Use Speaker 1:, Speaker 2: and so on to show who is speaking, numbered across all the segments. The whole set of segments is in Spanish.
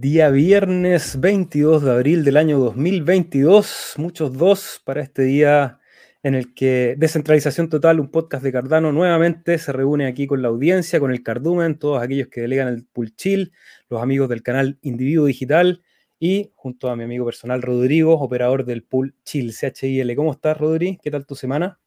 Speaker 1: Día viernes 22 de abril del año 2022, muchos dos para este día en el que Descentralización Total, un podcast de Cardano, nuevamente se reúne aquí con la audiencia, con el Cardumen, todos aquellos que delegan el Pool Chill, los amigos del canal Individuo Digital y junto a mi amigo personal Rodrigo, operador del Pool Chill, CHIL. ¿Cómo estás, Rodri? ¿Qué tal tu semana?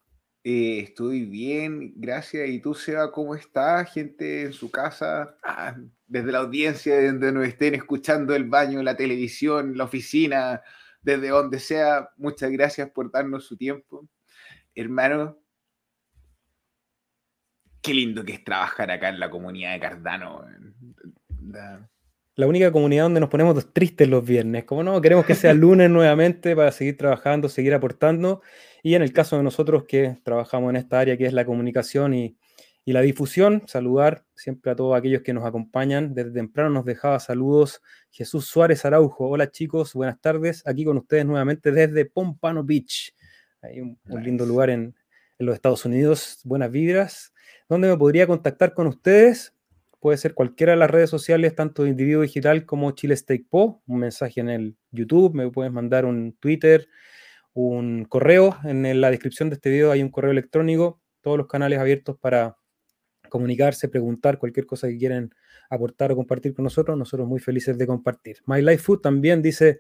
Speaker 2: Eh, estoy bien, gracias. ¿Y tú, Seba, cómo estás? Gente en su casa, ah, desde la audiencia, donde nos estén escuchando el baño, la televisión, la oficina, desde donde sea. Muchas gracias por darnos su tiempo. Hermano, qué lindo que es trabajar acá en la comunidad de Cardano.
Speaker 1: La única comunidad donde nos ponemos tristes los viernes. Como no, queremos que sea lunes nuevamente para seguir trabajando, seguir aportando. Y en el caso de nosotros que trabajamos en esta área que es la comunicación y, la difusión, saludar siempre a todos aquellos que nos acompañan. Desde temprano nos dejaba saludos Jesús Suárez Araujo. Hola chicos, buenas tardes. Aquí con ustedes nuevamente desde Pompano Beach. Hay un, lindo lugar en, en, los Estados Unidos. Buenas vibras. ¿Dónde me podría contactar con ustedes? Puede ser cualquiera de las redes sociales, tanto de individuo digital como Chile Steak Po. Un mensaje en el YouTube, me puedes mandar un Twitter, un correo. En la descripción de este video hay un correo electrónico, todos los canales abiertos para comunicarse, preguntar cualquier cosa que quieran aportar o compartir con nosotros. Nosotros muy felices de compartir. My Life Food también dice,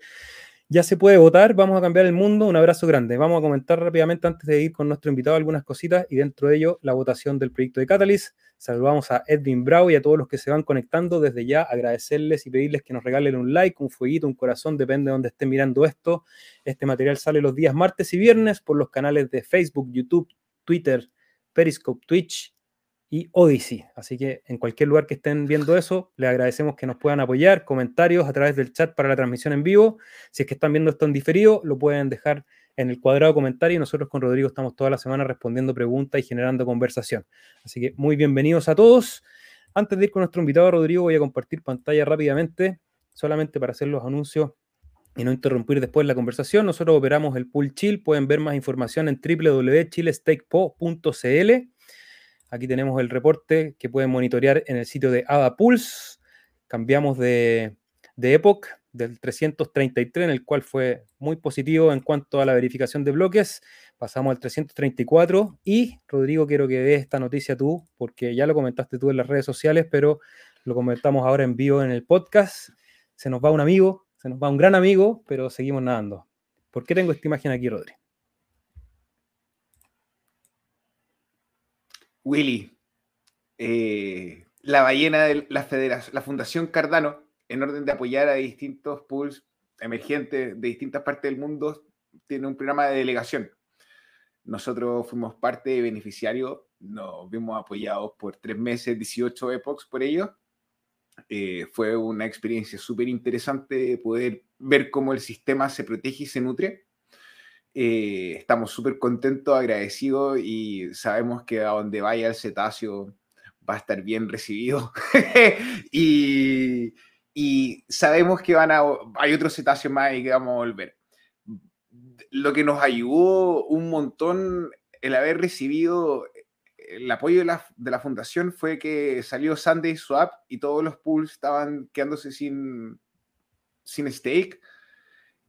Speaker 1: ya se puede votar, vamos a cambiar el mundo. Un abrazo grande. Vamos a comentar rápidamente antes de ir con nuestro invitado algunas cositas y dentro de ello la votación del proyecto de Catalyst. Saludamos a Edwin Brau y a todos los que se van conectando. Desde ya agradecerles y pedirles que nos regalen un like, un fueguito, un corazón, depende de donde estén mirando esto. Este material sale los días martes y viernes por los canales de Facebook, YouTube, Twitter, Periscope, Twitch y Odyssey. Así que en cualquier lugar que estén viendo eso, les agradecemos que nos puedan apoyar, comentarios a través del chat para la transmisión en vivo. Si es que están viendo esto en diferido, lo pueden dejar en el cuadrado de comentarios. Nosotros con Rodrigo estamos toda la semana respondiendo preguntas y generando conversación. Así que muy bienvenidos a todos. Antes de ir con nuestro invitado Rodrigo, voy a compartir pantalla rápidamente, solamente para hacer los anuncios y no interrumpir después la conversación. Nosotros operamos el Pool Chill. Pueden ver más información en www.chilestakepo.cl. Aquí tenemos el reporte que pueden monitorear en el sitio de Ada Pulse. Cambiamos de, de Epoch del 333, en el cual fue muy positivo en cuanto a la verificación de bloques. Pasamos al 334 y, Rodrigo, quiero que veas esta noticia tú, porque ya lo comentaste tú en las redes sociales, pero lo comentamos ahora en vivo en el podcast. Se nos va un amigo, se nos va un gran amigo, pero seguimos nadando. ¿Por qué tengo esta imagen aquí, Rodri?
Speaker 2: Willy, eh, la ballena de la, Fundación Cardano en orden de apoyar a distintos pools emergentes de distintas partes del mundo, tiene un programa de delegación. Nosotros fuimos parte de beneficiario, nos vimos apoyados por tres meses, 18 epochs por ello. Eh, fue una experiencia súper interesante poder ver cómo el sistema se protege y se nutre. Eh, estamos súper contentos, agradecidos y sabemos que a donde vaya el cetáceo va a estar bien recibido. y, y sabemos que van a, hay otros cetáceos más y que vamos a volver. Lo que nos ayudó un montón el haber recibido el apoyo de la, de la fundación fue que salió Sunday Swap y todos los pools estaban quedándose sin, sin stake.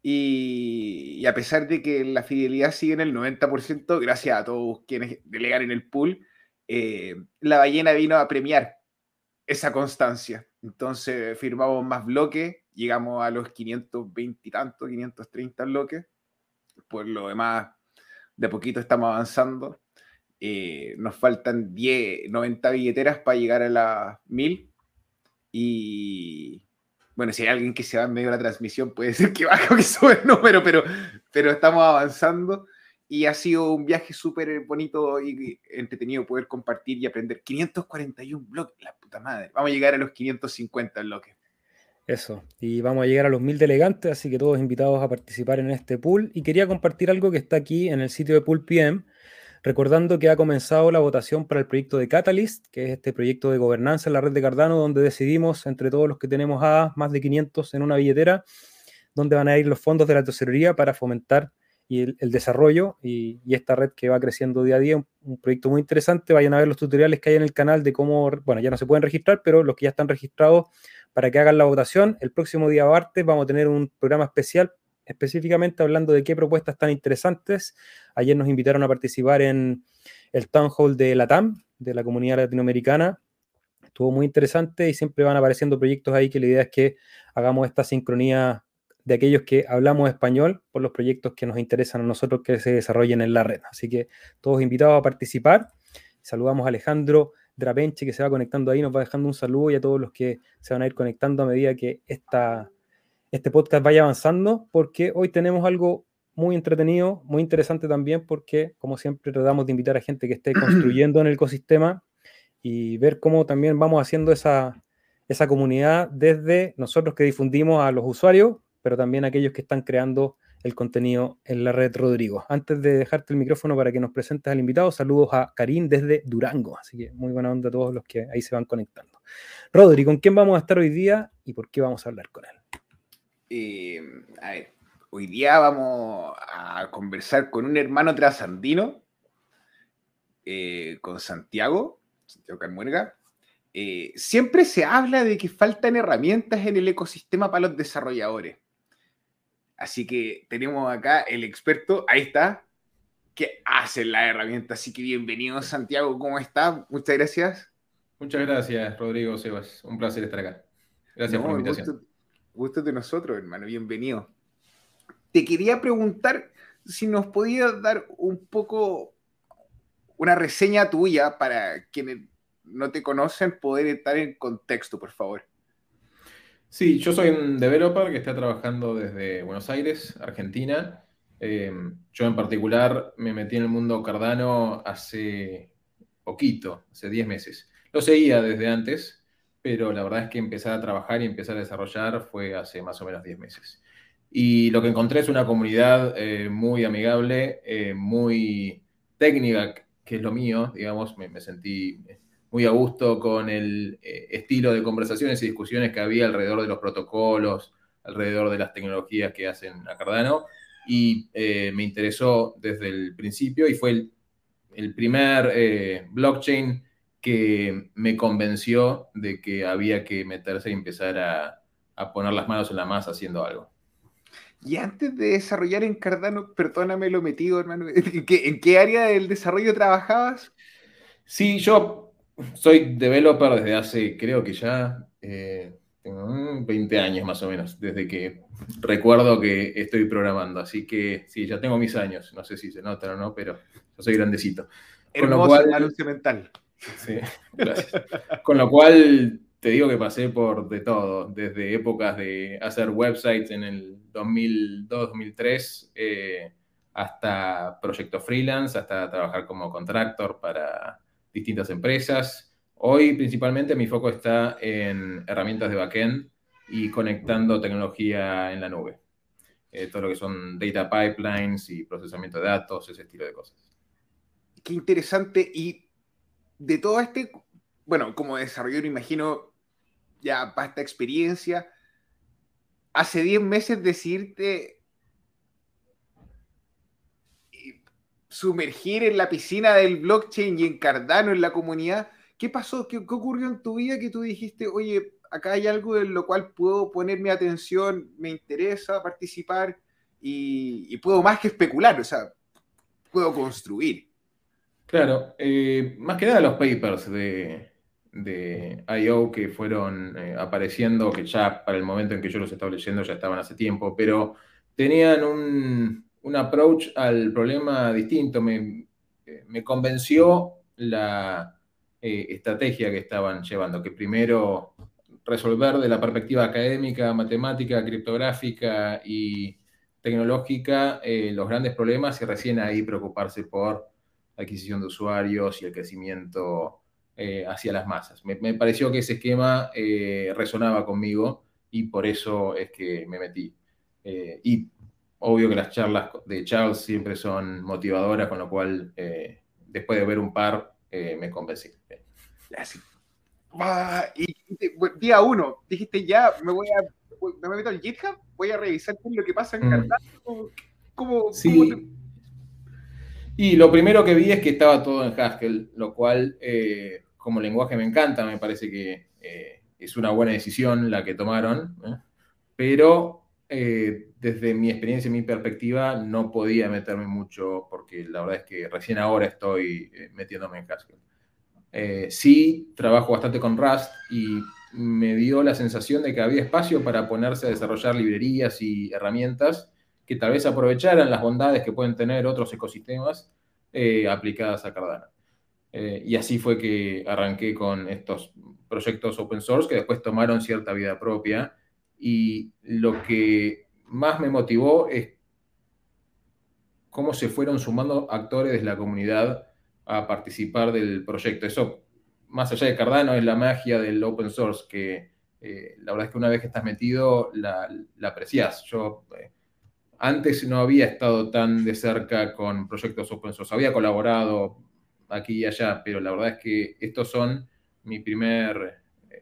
Speaker 2: Y, a pesar de que la fidelidad sigue en el 90%, gracias a todos quienes delegan en el pool, eh, la ballena vino a premiar esa constancia. Entonces firmamos más bloques, llegamos a los 520 y tanto, 530 bloques. Por lo demás, de poquito estamos avanzando. Eh, nos faltan 10, 90 billeteras para llegar a las 1000. Y bueno, si hay alguien que se va en medio de la transmisión, puede ser que baje o que sube el número, pero, pero estamos avanzando y ha sido un viaje súper bonito y entretenido poder compartir y aprender. 541 bloques, la puta madre. Vamos a llegar a los 550 bloques.
Speaker 1: Eso, y vamos a llegar a los mil delegantes, así que todos invitados a participar en este pool. Y quería compartir algo que está aquí en el sitio de Pool PM, recordando que ha comenzado la votación para el proyecto de Catalyst, que es este proyecto de gobernanza en la red de Cardano, donde decidimos entre todos los que tenemos más de 500 en una billetera, donde van a ir los fondos de la tesorería para fomentar el, desarrollo y, esta red que va creciendo día a día, un, proyecto muy interesante. Vayan a ver los tutoriales que hay en el canal de cómo, bueno, ya no se pueden registrar, pero los que ya están registrados para que hagan la votación. El próximo día martes vamos a tener un programa especial específicamente hablando de qué propuestas tan interesantes. Ayer nos invitaron a participar en el Town Hall de la TAM, de la comunidad latinoamericana. Estuvo muy interesante y siempre van apareciendo proyectos ahí que la idea es que hagamos esta sincronía de aquellos que hablamos español por los proyectos que nos interesan a nosotros que se desarrollen en la red. Así que todos invitados a participar. Saludamos a Alejandro Drapenche que se va conectando ahí, nos va dejando un saludo y a todos los que se van a ir conectando a medida que esta, este podcast vaya avanzando, porque hoy tenemos algo muy entretenido, muy interesante también, porque como siempre tratamos de invitar a gente que esté construyendo en el ecosistema y ver cómo también vamos haciendo esa, esa comunidad desde nosotros que difundimos a los usuarios, pero también a aquellos que están creando el contenido en la red Rodrigo. Antes de dejarte el micrófono para que nos presentes al invitado, saludos a Karim desde Durango. Así que muy buena onda a todos los que ahí se van conectando. Rodri, ¿con quién vamos a estar hoy día y por qué vamos a hablar con él?
Speaker 2: Eh, a ver, hoy día vamos a conversar con un hermano trasandino, eh, con Santiago, Santiago Carmuerga. Eh, siempre se habla de que faltan herramientas en el ecosistema para los desarrolladores. Así que tenemos acá el experto, ahí está, que hace la herramienta. Así que bienvenido, Santiago, ¿cómo está? Muchas gracias.
Speaker 3: Muchas gracias, Rodrigo Sebas. Un placer estar acá. Gracias por la invitación.
Speaker 2: Gusto, de nosotros, hermano. Bienvenido. Te quería preguntar si nos podías dar un poco una reseña tuya para quienes no te conocen, poder estar en contexto, por favor.
Speaker 3: Sí, yo soy un developer que está trabajando desde Buenos Aires, Argentina. Em, yo en particular me metí en el mundo Cardano hace poquito, hace 10 meses. Lo seguía desde antes, pero la verdad es que empezar a trabajar y empezar a desarrollar fue hace más o menos 10 meses. Y lo que encontré es una comunidad eh, muy amigable, eh, muy técnica, que es lo mío, digamos, me sentí muy a gusto con el eh, estilo de conversaciones y discusiones que había alrededor de los protocolos, alrededor de las tecnologías que hacen a Cardano. Y eh, me interesó desde el principio y fue el, primer blockchain que me convenció de que había que meterse y empezar a, poner las manos en la masa haciendo algo.
Speaker 2: Y antes de desarrollar en Cardano, perdóname lo metido, hermano, ¿en qué, ¿en qué área del desarrollo trabajabas?
Speaker 3: Sí, yo soy developer desde hace, creo que ya, eh, tengo 20 años más o menos, desde que recuerdo que estoy programando. Así que sí, ya tengo mis años. No sé si se nota o no, pero yo soy grandecito.
Speaker 2: Con lo cual, mental.
Speaker 3: Sí, gracias. Con lo cual, te digo que pasé por de todo, desde épocas de hacer websites en el 2002-2003, eh, hasta proyectos freelance, hasta trabajar como contractor para distintas empresas. Hoy principalmente mi foco está en herramientas de backend y conectando tecnología en la nube. Eh, todo lo que son data pipelines y procesamiento de datos, ese estilo de cosas.
Speaker 2: Qué interesante. Y de todo este, bueno, como desarrollador, imagino ya para esta experiencia, hace 10 meses decirte sumergir en la piscina del blockchain y en Cardano, en la comunidad. ¿Qué pasó? ¿Qué, ocurrió en tu vida que tú dijiste, oye, acá hay algo en lo cual puedo poner mi atención, me interesa participar y, puedo más que especular, o sea, puedo construir?
Speaker 3: Claro, eh, más que nada los papers de, de I.O. que fueron eh, apareciendo, que ya para el momento en que yo los estaba leyendo ya estaban hace tiempo, pero tenían un, un approach al problema distinto. Me, me convenció la eh, estrategia que estaban llevando, que primero resolver de la perspectiva académica, matemática, criptográfica y tecnológica eh, los grandes problemas y recién ahí preocuparse por adquisición de usuarios y el crecimiento eh, hacia las masas. Me, me, pareció que ese esquema resonaba conmigo y por eso es que me metí. y Obvio que las charlas de Charles siempre son motivadoras, con lo cual eh, después de ver un par eh, me convencí.
Speaker 2: y día uno, dijiste ya, me voy a me meto al GitHub, voy a revisar lo que pasa en mm. ¿Cómo,
Speaker 3: sí. Y lo primero que vi es que estaba todo en Haskell, lo cual eh, como lenguaje me encanta, me parece que es una buena decisión la que tomaron, pero desde mi experiencia y mi perspectiva no podía meterme mucho porque la verdad es que recién ahora estoy metiéndome en Haskell. sí, trabajo bastante con Rust y me dio la sensación de que había espacio para ponerse a desarrollar librerías y herramientas que tal vez aprovecharan las bondades que pueden tener otros ecosistemas eh, aplicadas a Cardano. Eh, y así fue que arranqué con estos proyectos open source que después tomaron cierta vida propia. Y lo que más me motivó es cómo se fueron sumando actores de la comunidad a participar del proyecto. Eso más allá de Cardano, es la magia del open source, que eh, la verdad es que una vez que estás metido, la, la apreciás. Yo antes no había estado tan de cerca con proyectos open source, había colaborado aquí y allá, pero la verdad es que estos son mi primer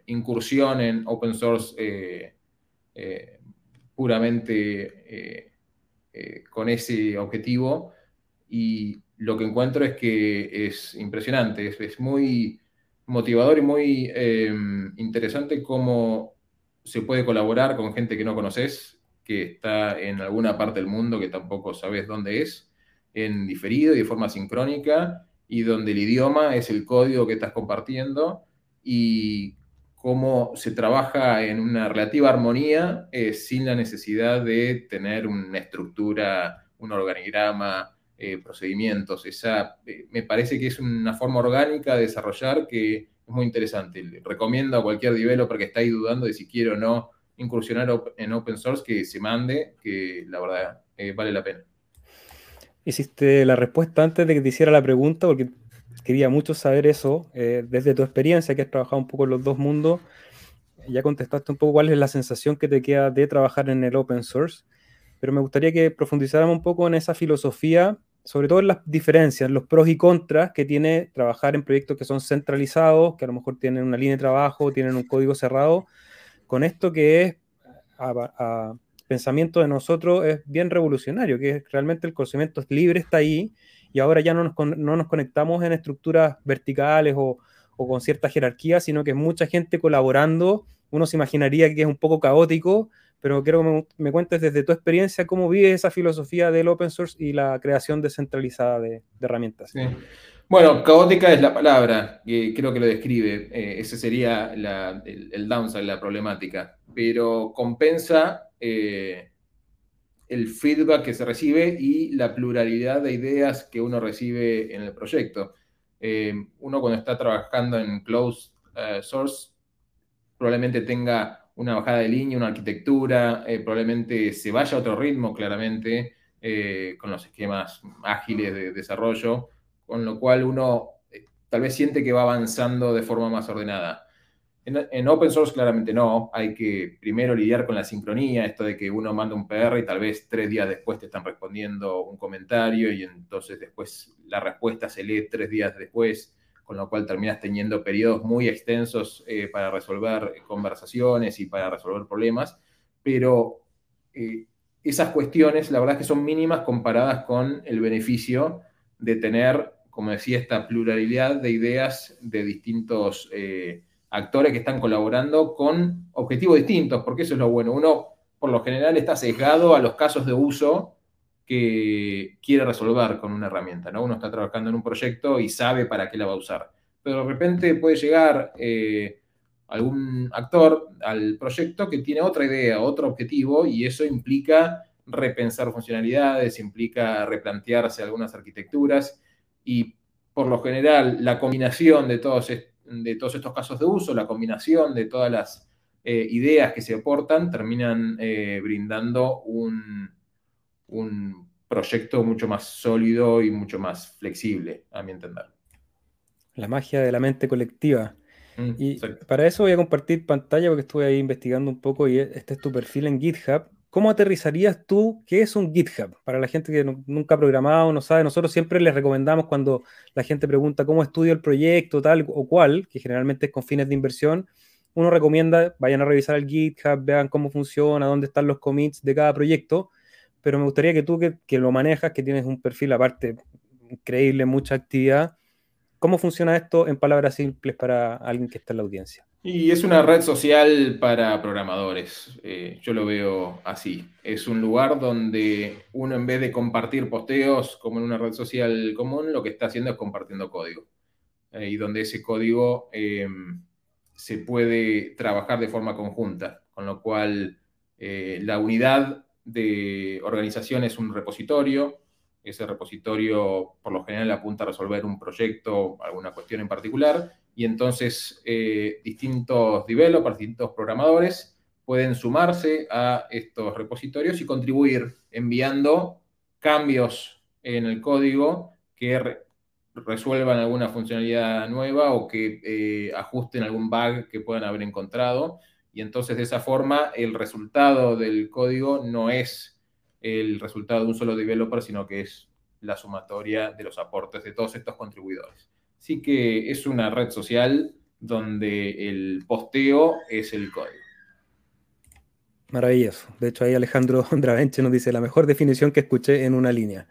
Speaker 3: incursión en open source eh, puramente con ese objetivo. Y lo que encuentro es que es impresionante, es muy motivador y muy interesante cómo se puede colaborar con gente que no conoces, que está en alguna parte del mundo que tampoco sabes dónde es, en diferido y de forma sincrónica, y donde el idioma es el código que estás compartiendo, y cómo se trabaja en una relativa armonía eh, sin la necesidad de tener una estructura, un organigrama, eh, procedimientos. Esa, eh, me parece que es una forma orgánica de desarrollar que es muy interesante. recomiendo a cualquier developer que está ahí dudando de si quiere o no incursionar en open source que se mande, que la verdad eh, vale la pena.
Speaker 1: Hiciste la respuesta antes de que te hiciera la pregunta, porque quería mucho saber eso. desde tu experiencia, que has trabajado un poco en los dos mundos, ya contestaste un poco cuál es la sensación que te queda de trabajar en el open source, pero me gustaría que profundizáramos un poco en esa filosofía sobre todo en las diferencias, los pros y contras que tiene trabajar en proyectos que son centralizados, que a lo mejor tienen una línea de trabajo, tienen un código cerrado, con esto que es a, pensamiento de nosotros es bien revolucionario, que realmente el conocimiento libre está ahí y ahora ya no nos, no nos conectamos en estructuras verticales o, con cierta jerarquía, sino que es mucha gente colaborando. Uno se imaginaría que es un poco caótico, pero quiero que me, cuentes desde tu experiencia cómo vives esa filosofía del open source y la creación descentralizada de, herramientas.
Speaker 3: Bueno, caótica es la palabra, que creo que lo describe. Eh, ese sería el, downside, la problemática. Pero compensa eh, el feedback que se recibe y la pluralidad de ideas que uno recibe en el proyecto. Eh, uno cuando está trabajando en closed source probablemente tenga una bajada de línea, una arquitectura, eh, probablemente se vaya a otro ritmo claramente eh, con los esquemas ágiles de desarrollo, con lo cual uno eh, tal vez siente que va avanzando de forma más ordenada. En, open source claramente no, hay que primero lidiar con la sincronía, esto de que uno manda un PR y tal vez tres días después te están respondiendo un comentario y entonces después la respuesta se lee tres días después con lo cual terminas teniendo periodos muy extensos eh, para resolver conversaciones y para resolver problemas, pero eh, esas cuestiones la verdad es que son mínimas comparadas con el beneficio de tener, como decía, esta pluralidad de ideas de distintos eh, actores que están colaborando con objetivos distintos, porque eso es lo bueno. Uno, por lo general, está sesgado a los casos de uso que quiere resolver con una herramienta, ¿no? Uno está trabajando en un proyecto y sabe para qué la va a usar. Pero de repente puede llegar eh, algún actor al proyecto que tiene otra idea, otro objetivo, y eso implica repensar funcionalidades, implica replantearse algunas arquitecturas, y por lo general la combinación de todos, de todos estos casos de uso, la combinación de todas las eh, ideas que se aportan, terminan eh, brindando un un proyecto mucho más sólido y mucho más flexible, a mi entender.
Speaker 1: La magia de la mente colectiva. Mm, y para eso voy a compartir pantalla porque estuve ahí investigando un poco y este es tu perfil en GitHub. ¿Cómo aterrizarías tú qué es un GitHub? Para la gente que nunca ha programado, no sabe, nosotros siempre les recomendamos cuando la gente pregunta cómo estudio el proyecto, tal o cual, que generalmente es con fines de inversión, uno recomienda, vayan a revisar el GitHub, vean cómo funciona, dónde están los commits de cada proyecto, pero me gustaría que tú que, lo manejas, que tienes un perfil aparte increíble, mucha actividad, ¿Cómo funciona esto en palabras simples para alguien que está en la audiencia?
Speaker 3: Y es una red social para programadores. Eh, yo lo veo así. Es un lugar donde uno en vez de compartir posteos como en una red social común, lo que está haciendo es compartiendo código. Eh, y donde ese código em, se puede trabajar de forma conjunta. Con lo cual, eh, la unidad de organización es un repositorio, ese repositorio por lo general apunta a resolver un proyecto, alguna cuestión en particular, y entonces eh, distintos developers, distintos programadores pueden sumarse a estos repositorios y contribuir enviando cambios en el código que resuelvan alguna funcionalidad nueva o que eh, ajusten algún bug que puedan haber encontrado. Y entonces de esa forma el resultado del código no es el resultado de un solo developer, sino que es la sumatoria de los aportes de todos estos contribuidores. Así que es una red social donde el posteo es el código.
Speaker 1: Maravilloso. De hecho, ahí Alejandro Dravenche nos dice la mejor definición que escuché en una línea.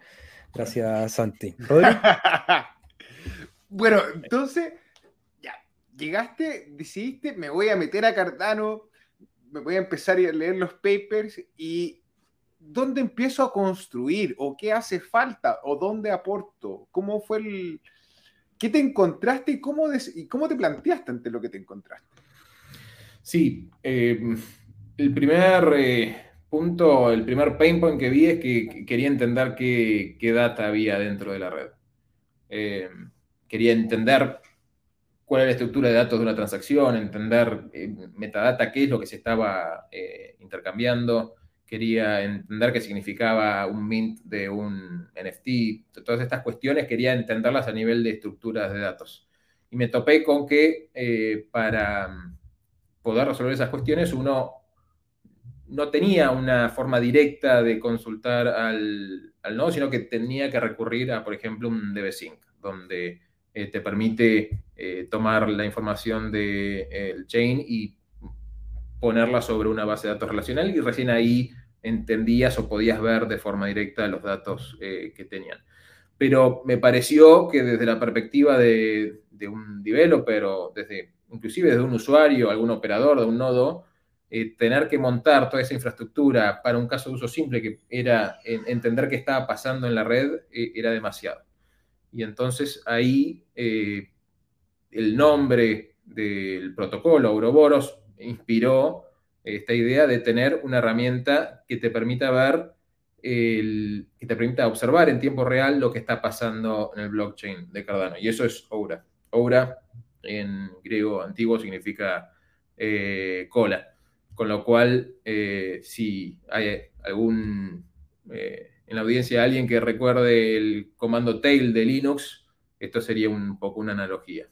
Speaker 1: Gracias, Santi.
Speaker 2: bueno, entonces, ya, llegaste, decidiste, me voy a meter a Cardano, me voy a empezar a leer los papers y ¿dónde empiezo a construir? ¿O qué hace falta? ¿O dónde aporto? ¿Cómo fue el... ¿Qué te encontraste y cómo, y cómo te planteaste ante lo que te encontraste?
Speaker 3: Sí, eh, el primer eh, punto, el primer pain point que vi es que quería entender qué, data había dentro de la red. Eh, quería entender cuál era la estructura de datos de una transacción, entender metadata, qué es lo que se estaba intercambiando, quería entender qué significaba un mint de un NFT, todas estas cuestiones quería entenderlas a nivel de estructuras de datos. Y me topé con que eh, para mm, poder resolver esas cuestiones uno no tenía una forma directa de consultar al, nodo, sino que tenía que recurrir a, por ejemplo, un DB-Sync, donde eh, te permite eh, tomar la información del chain y ponerla sobre una base de datos relacional y recién ahí entendías o podías ver de forma directa los datos eh, que tenían. Pero me pareció que desde la perspectiva de, un developer o desde, inclusive desde un usuario, algún operador de un nodo, eh, tener que montar toda esa infraestructura para un caso de uso simple que era entender qué estaba pasando en la red eh, era demasiado. Y entonces ahí el nombre del protocolo Ouroboros inspiró esta idea de tener una herramienta que te permita ver, que te permita observar en tiempo real lo que está pasando en el blockchain de Cardano. Y eso es Oura. Oura en griego antiguo significa eh, cola. Con lo cual, eh, si hay algún eh, en la audiencia alguien que recuerde el comando tail de Linux, esto sería un poco una analogía.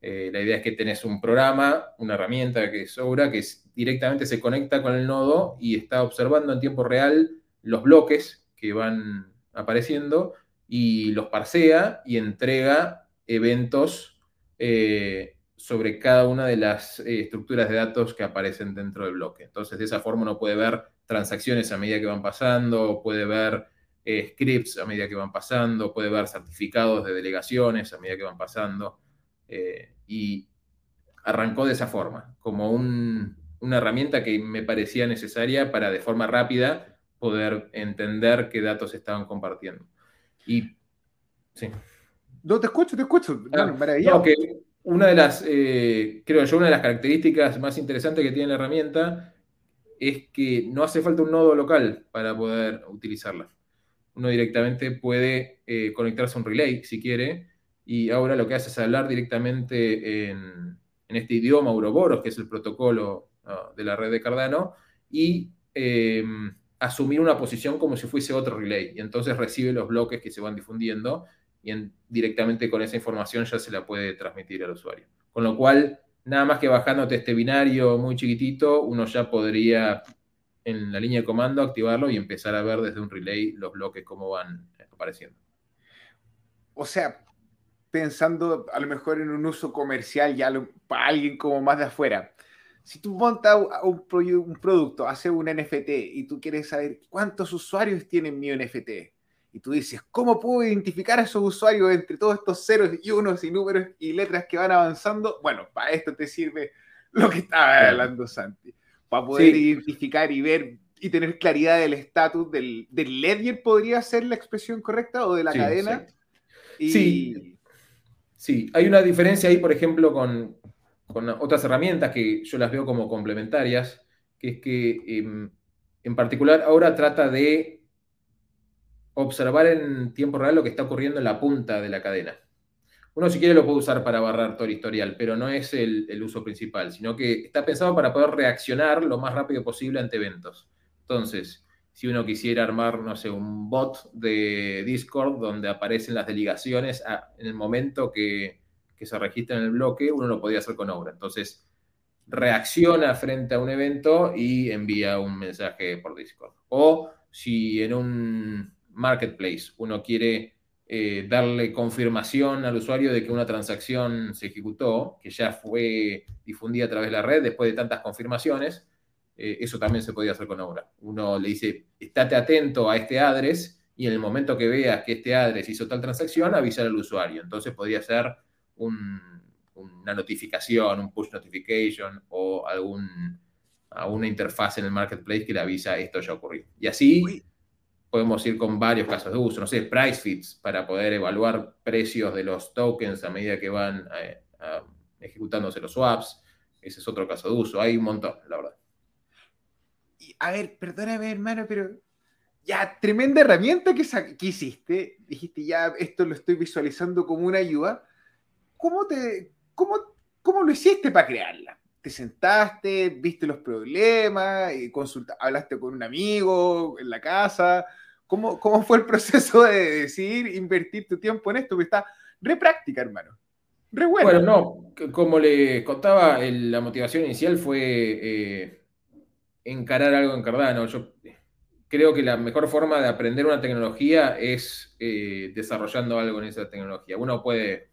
Speaker 3: la idea es que tenés un programa, una herramienta que es Oura, que es directamente se conecta con el nodo y está observando en tiempo real los bloques que van apareciendo y los parsea y entrega eventos eh, sobre cada una de las eh, estructuras de datos que aparecen dentro del bloque. Entonces, de esa forma uno puede ver transacciones a medida que van pasando, puede ver eh, scripts a medida que van pasando, puede ver certificados de delegaciones a medida que van pasando. y arrancó de esa forma, como un, una herramienta que me parecía necesaria para de forma rápida poder entender qué datos estaban compartiendo. Y sí.
Speaker 2: No, te escucho, te escucho.
Speaker 3: Ah, una de las, eh, creo yo, una de las características más interesantes que tiene la herramienta es que no hace falta un nodo local para poder utilizarla. Uno directamente puede eh, conectarse a un relay si quiere, y ahora lo que hace es hablar directamente en, en este idioma Ouroboros, que es el protocolo de la red de Cardano y eh, asumir una posición como si fuese otro relay. Y entonces recibe los bloques que se van difundiendo y directamente con esa información ya se la puede transmitir al usuario. Con lo cual, nada más que bajándote este binario muy chiquitito, uno ya podría en la línea de comando activarlo y empezar a ver desde un relay los bloques cómo van apareciendo.
Speaker 2: O sea, pensando a lo mejor en un uso comercial ya para alguien como más de afuera, si tú montas un, un producto, haces un NFT y tú quieres saber cuántos usuarios tienen mi NFT y tú dices, ¿cómo puedo identificar a esos usuarios entre todos estos ceros y unos y números y letras que van avanzando? Bueno, para esto te sirve lo que estaba hablando Santi, para poder identificar y ver y tener claridad del estatus del, del, ledger, podría ser la expresión correcta, o de la cadena.
Speaker 3: Sí. sí. hay una diferencia ahí, por ejemplo, con, con, otras herramientas que yo las veo como complementarias, que es que em, en particular ahora trata de observar en tiempo real lo que está ocurriendo en la punta de la cadena. Uno si quiere lo puede usar para barrar todo el historial, pero no es el, uso principal, sino que está pensado para poder reaccionar lo más rápido posible ante eventos. Entonces, si uno quisiera armar, no sé, un bot de Discord donde aparecen las delegaciones en el momento que, se registra en el bloque, uno lo podía hacer con Obra. Entonces, reacciona frente a un evento y envía un mensaje por Discord. O si en un marketplace uno quiere eh, darle confirmación al usuario de que una transacción se ejecutó, que ya fue difundida a través de la red después de tantas confirmaciones, eh, eso también se podía hacer con Obra. Uno le dice, estate atento a este address y en el momento que veas que este address hizo tal transacción, avisar al usuario. Entonces podría ser una notificación, un push notification o algún, una interfaz en el marketplace que le avisa esto ya ocurrió. Y así podemos ir con varios casos de uso, no sé, price fits para poder evaluar precios de los tokens a medida que van eh, ejecutándose los swaps. Ese es otro caso de uso. Hay un montón, la verdad.
Speaker 2: Y, a ver, perdóname, hermano, pero ya, tremenda herramienta que, que hiciste. Dijiste, ya, esto lo estoy visualizando como una ayuda. ¿Cómo, te, cómo, cómo lo hiciste para crearla? te sentaste, viste los problemas, y consulta, hablaste con un amigo en la casa, ¿Cómo, fue el proceso de decidir invertir tu tiempo en esto? Que está re práctica, hermano.
Speaker 3: Re bueno. Bueno, no, como le contaba, la motivación inicial fue eh, encarar algo en Cardano. Yo creo que la mejor forma de aprender una tecnología es eh, desarrollando algo en esa tecnología. Uno puede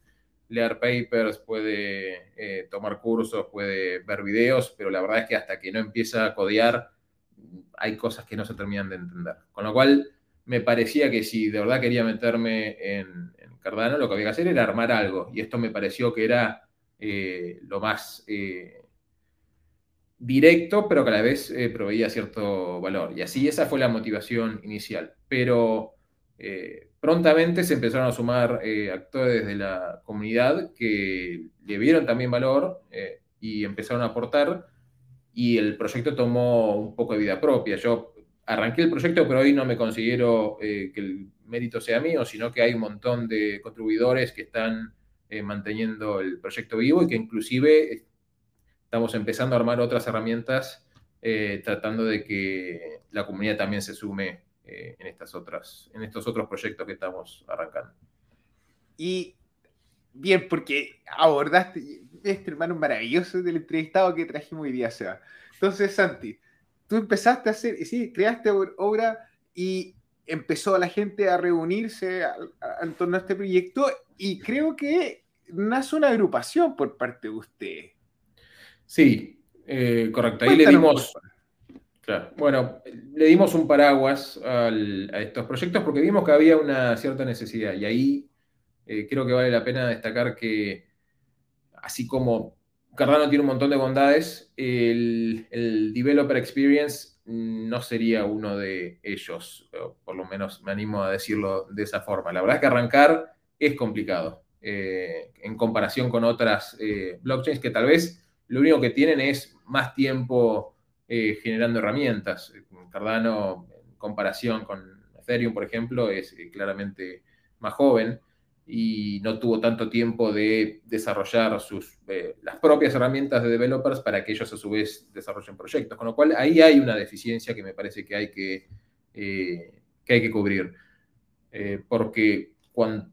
Speaker 3: leer papers, puede eh, tomar cursos, puede ver videos, pero la verdad es que hasta que no empieza a codear, hay cosas que no se terminan de entender. Con lo cual, me parecía que si de verdad quería meterme en, Cardano, lo que había que hacer era armar algo. Y esto me pareció que era eh, lo más eh, directo, pero que a la vez proveía cierto valor. Y así esa fue la motivación inicial. Pero prontamente se empezaron a sumar actores de la comunidad que le vieron también valor y empezaron a aportar. Y el proyecto tomó un poco de vida propia. Yo arranqué el proyecto, pero hoy no me considero eh, que el mérito sea mío, sino que hay un montón de contribuidores que están eh, manteniendo el proyecto vivo y que inclusive estamos empezando a armar otras herramientas eh, tratando de que la comunidad también se sume en, estas otras, en estos otros proyectos que estamos arrancando.
Speaker 2: Y bien, porque abordaste este hermano maravilloso del entrevistado que trajimos hoy día, Seba. Entonces, Santi, tú empezaste a hacer, sí, creaste obra y empezó la gente a reunirse en torno a este proyecto y creo que nace una agrupación por parte de usted.
Speaker 3: Sí, eh, correcto. Ahí le dimos, bueno, le dimos un paraguas a estos proyectos porque vimos que había una cierta necesidad y ahí eh, creo que vale la pena destacar que así como Cardano tiene un montón de bondades. El, Developer Experience no sería uno de ellos, por lo menos me animo a decirlo de esa forma. La verdad es que arrancar es complicado eh, en comparación con otras eh, blockchains que tal vez lo único que tienen es más tiempo eh, generando herramientas. Cardano, en comparación con Ethereum, por ejemplo, es claramente más joven y no tuvo tanto tiempo de desarrollar sus, eh, las propias herramientas de developers para que ellos a su vez desarrollen proyectos. Con lo cual ahí hay una deficiencia que me parece que hay que, eh, que, hay que cubrir. Eh, porque cuanto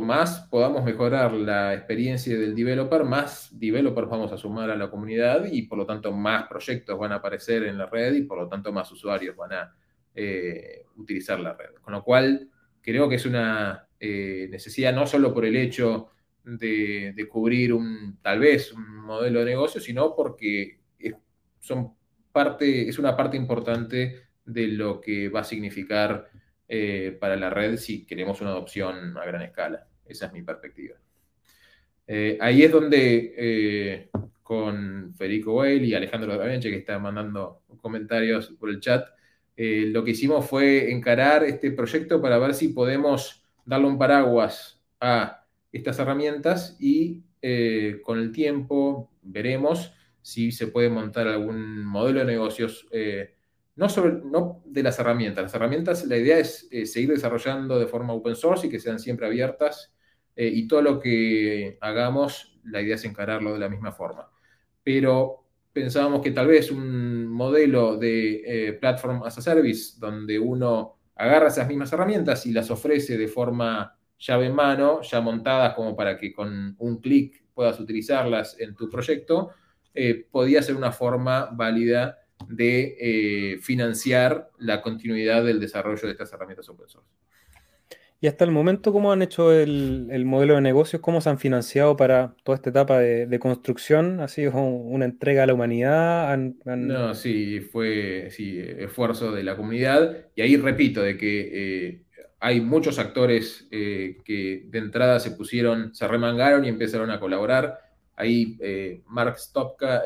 Speaker 3: más podamos mejorar la experiencia del developer, más developers vamos a sumar a la comunidad y por lo tanto más proyectos van a aparecer en la red y por lo tanto más usuarios van a utilizar la red. Con lo cual creo que es una eh, necesidad no solo por el hecho de, cubrir un, tal vez, un modelo de negocio, sino porque es, parte, es una parte importante de lo que va a significar para la red si queremos una adopción a gran escala. Esa es mi perspectiva. ahí es donde con Federico Weil y Alejandro Davenche, que está mandando comentarios por el chat, lo que hicimos fue encarar este proyecto para ver si podemos darle un paraguas a estas herramientas y eh, con el tiempo veremos si se puede montar algún modelo de negocios, eh, no, sobre, no de las herramientas. Las herramientas, la idea es eh, seguir desarrollando de forma open source y que sean siempre abiertas y todo lo que hagamos, la idea es encararlo de la misma forma. Pero pensábamos que tal vez un modelo de platform as a service donde uno agarra esas mismas herramientas y las ofrece de forma llave en mano, ya montadas como para que con un clic puedas utilizarlas en tu proyecto, eh, podía ser una forma válida de eh, financiar la continuidad del desarrollo de estas herramientas open source.
Speaker 1: Y hasta el momento, ¿cómo han hecho el, modelo de negocios? ¿Cómo se han financiado para toda esta etapa de, construcción? ¿Ha sido una entrega a la humanidad?
Speaker 3: No, sí, fue sí, esfuerzo de la comunidad. Y ahí repito, de que eh, hay muchos actores eh, que de entrada se pusieron, se remangaron y empezaron a colaborar. Ahí eh, Mark Stopka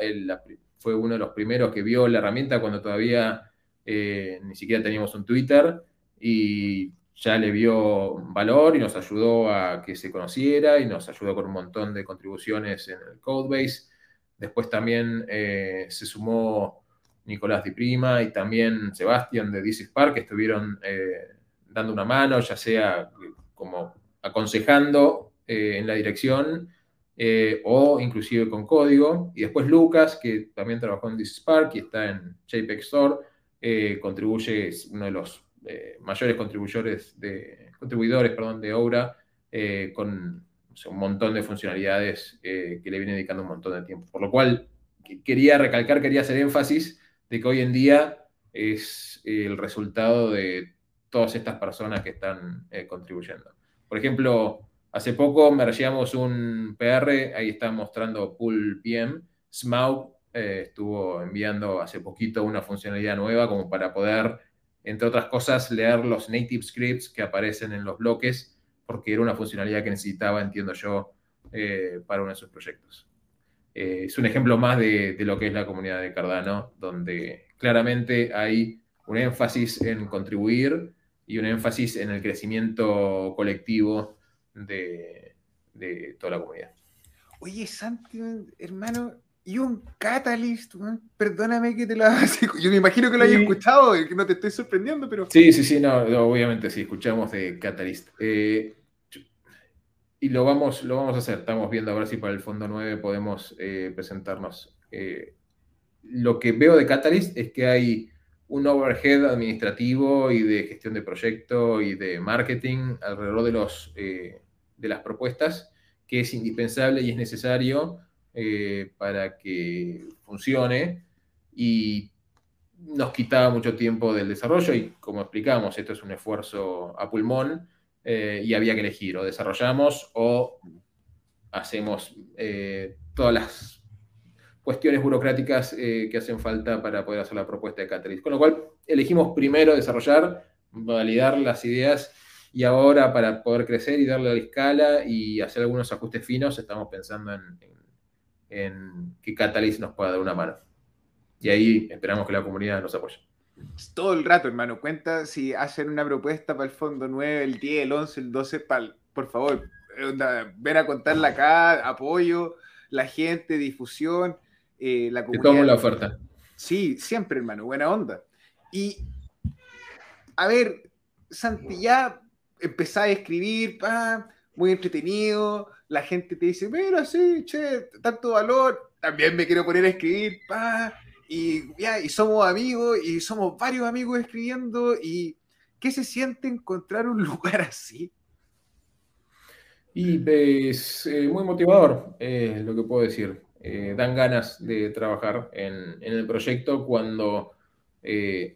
Speaker 3: fue uno de los primeros que vio la herramienta cuando todavía eh, ni siquiera teníamos un Twitter y ya le vio valor y nos ayudó a que se conociera y nos ayudó con un montón de contribuciones en el codebase. Después también se sumó Nicolás Di Prima y también Sebastián de DC Spark, que estuvieron dando una mano, ya sea como aconsejando eh, en la dirección eh, o inclusive con código. Y después Lucas, que también trabajó en Spark y está en JPEG Store, eh, contribuye, es uno de los mayores contribuidores de, contribuidores perdón, de Aura con un montón de funcionalidades que le viene dedicando un montón de tiempo. Por lo cual, quería recalcar, quería hacer énfasis de que hoy en día es el resultado de todas estas personas que están eh, contribuyendo. Por ejemplo, hace poco mergeamos un PR, ahí está mostrando Pool PM. Smaug eh, estuvo enviando hace poquito una funcionalidad nueva como para poder, entre otras cosas, leer los native scripts que aparecen en los bloques, porque era una funcionalidad que necesitaba, entiendo yo, eh, para uno de sus proyectos. es un ejemplo más de, de lo que es la comunidad de Cardano, donde claramente hay un énfasis en contribuir y un énfasis en el crecimiento colectivo de, toda la comunidad.
Speaker 2: Oye, Santi, hermano, y un Catalyst, perdóname que te lo Yo me imagino que lo hayas escuchado que no te estoy sorprendiendo, pero.
Speaker 3: Sí, sí, sí, no, obviamente sí, escuchamos de Catalyst. Eh, y lo vamos, lo vamos a hacer. Estamos viendo a ver si para el Fondo 9 podemos eh, presentarnos. Eh, lo que veo de Catalyst es que hay un overhead administrativo y de gestión de proyecto y de marketing alrededor de, los, eh, de las propuestas que es indispensable y es necesario eh, para que funcione y nos quitaba mucho tiempo del desarrollo y como explicamos, esto es un esfuerzo a pulmón eh, y había que elegir o desarrollamos o hacemos todas las cuestiones burocráticas eh, que hacen falta para poder hacer la propuesta de Catalyst. Con lo cual, elegimos primero desarrollar, validar las ideas y ahora para poder crecer y darle la escala y hacer algunos ajustes finos, estamos pensando en, que Catalyst nos pueda dar una mano. Y ahí esperamos que la comunidad nos apoye.
Speaker 2: Todo el rato, hermano. Cuenta si hacen una propuesta para el fondo 9, el 10, el 11, el 12, por favor, ven a contarla acá, apoyo, la gente, difusión.
Speaker 3: Eh, la comunidad. la oferta.
Speaker 2: Sí, siempre, hermano, buena onda. Y, a ver, Santi, ya empezás a escribir, pa, muy entretenido, la gente te dice, mira, sí, che, tanto valor, también me quiero poner a escribir, pa, y ya, y somos amigos, y somos varios amigos escribiendo, y ¿qué se siente encontrar un lugar así?
Speaker 3: Y es eh, muy motivador, eh, lo que puedo decir. Eh, dan ganas de trabajar en, el proyecto cuando eh,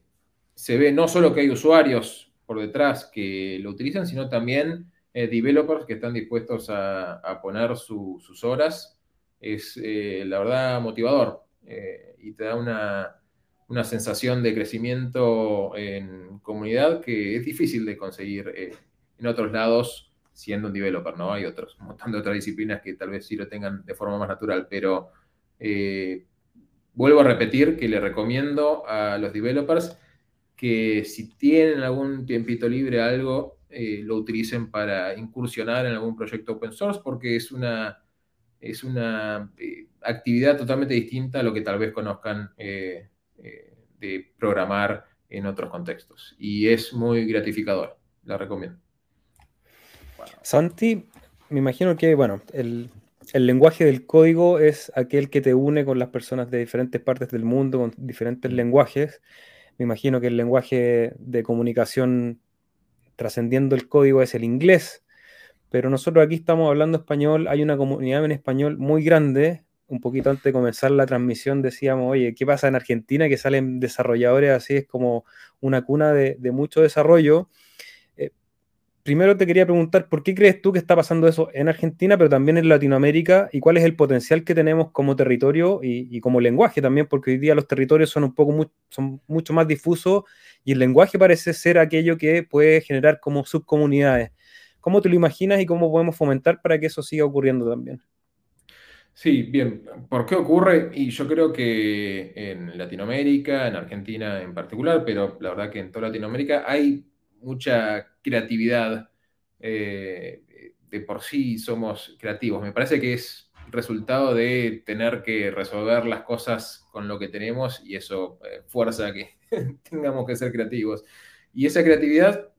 Speaker 3: se ve no solo que hay usuarios por detrás que lo utilizan, sino también eh, developers que están dispuestos a, poner sus horas. Es la verdad motivador y te da una, una sensación de crecimiento en comunidad que es difícil de conseguir eh, en otros lados siendo un developer, ¿no? Hay otros, un montón de otras disciplinas que tal vez sí lo tengan de forma más natural, pero eh, vuelvo a repetir que le recomiendo a los developers que si tienen algún tiempito libre algo, eh, lo utilicen para incursionar en algún proyecto open source, porque es una, es una eh, actividad totalmente distinta a lo que tal vez conozcan de programar en otros contextos. Y es muy gratificador, la recomiendo.
Speaker 1: Santi, me imagino que, bueno, el, lenguaje del código es aquel que te une con las personas de diferentes partes del mundo, con diferentes lenguajes. Me imagino que el lenguaje de comunicación trascendiendo el código es el inglés, pero nosotros aquí estamos hablando español, hay una comunidad en español muy grande. Un poquito antes de comenzar la transmisión decíamos, oye, ¿qué pasa en Argentina? Que salen desarrolladores así, es como una cuna de, de mucho desarrollo primero te quería preguntar, ¿por qué crees tú que está pasando eso en Argentina, pero también en Latinoamérica? ¿Y cuál es el potencial que tenemos como territorio y, como lenguaje también? Porque hoy día los territorios son un poco son mucho más difusos y el lenguaje parece ser aquello que puede generar como subcomunidades. ¿Cómo te lo imaginas y cómo podemos fomentar para que eso siga ocurriendo también?
Speaker 3: Sí, bien. ¿Por qué ocurre? Y yo creo que en Latinoamérica, en Argentina en particular, pero la verdad que en toda Latinoamérica hay mucha creatividad. Eh, de por sí somos creativos. Me parece que es resultado de tener que resolver las cosas con lo que tenemos y eso eh, fuerza que tengamos que ser creativos. Y esa creatividad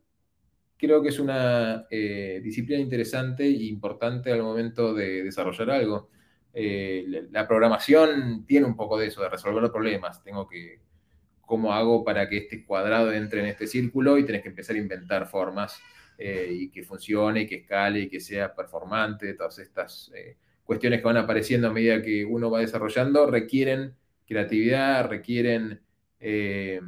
Speaker 3: creo que es una eh, disciplina interesante e importante al momento de desarrollar algo. la programación tiene un poco de eso, de resolver problemas. Tengo que cómo hago para que este cuadrado entre en este círculo y tenés que empezar a inventar formas eh, y que funcione, que escale, y que sea performante. Todas estas eh, cuestiones que van apareciendo a medida que uno va desarrollando requieren creatividad, requieren eh,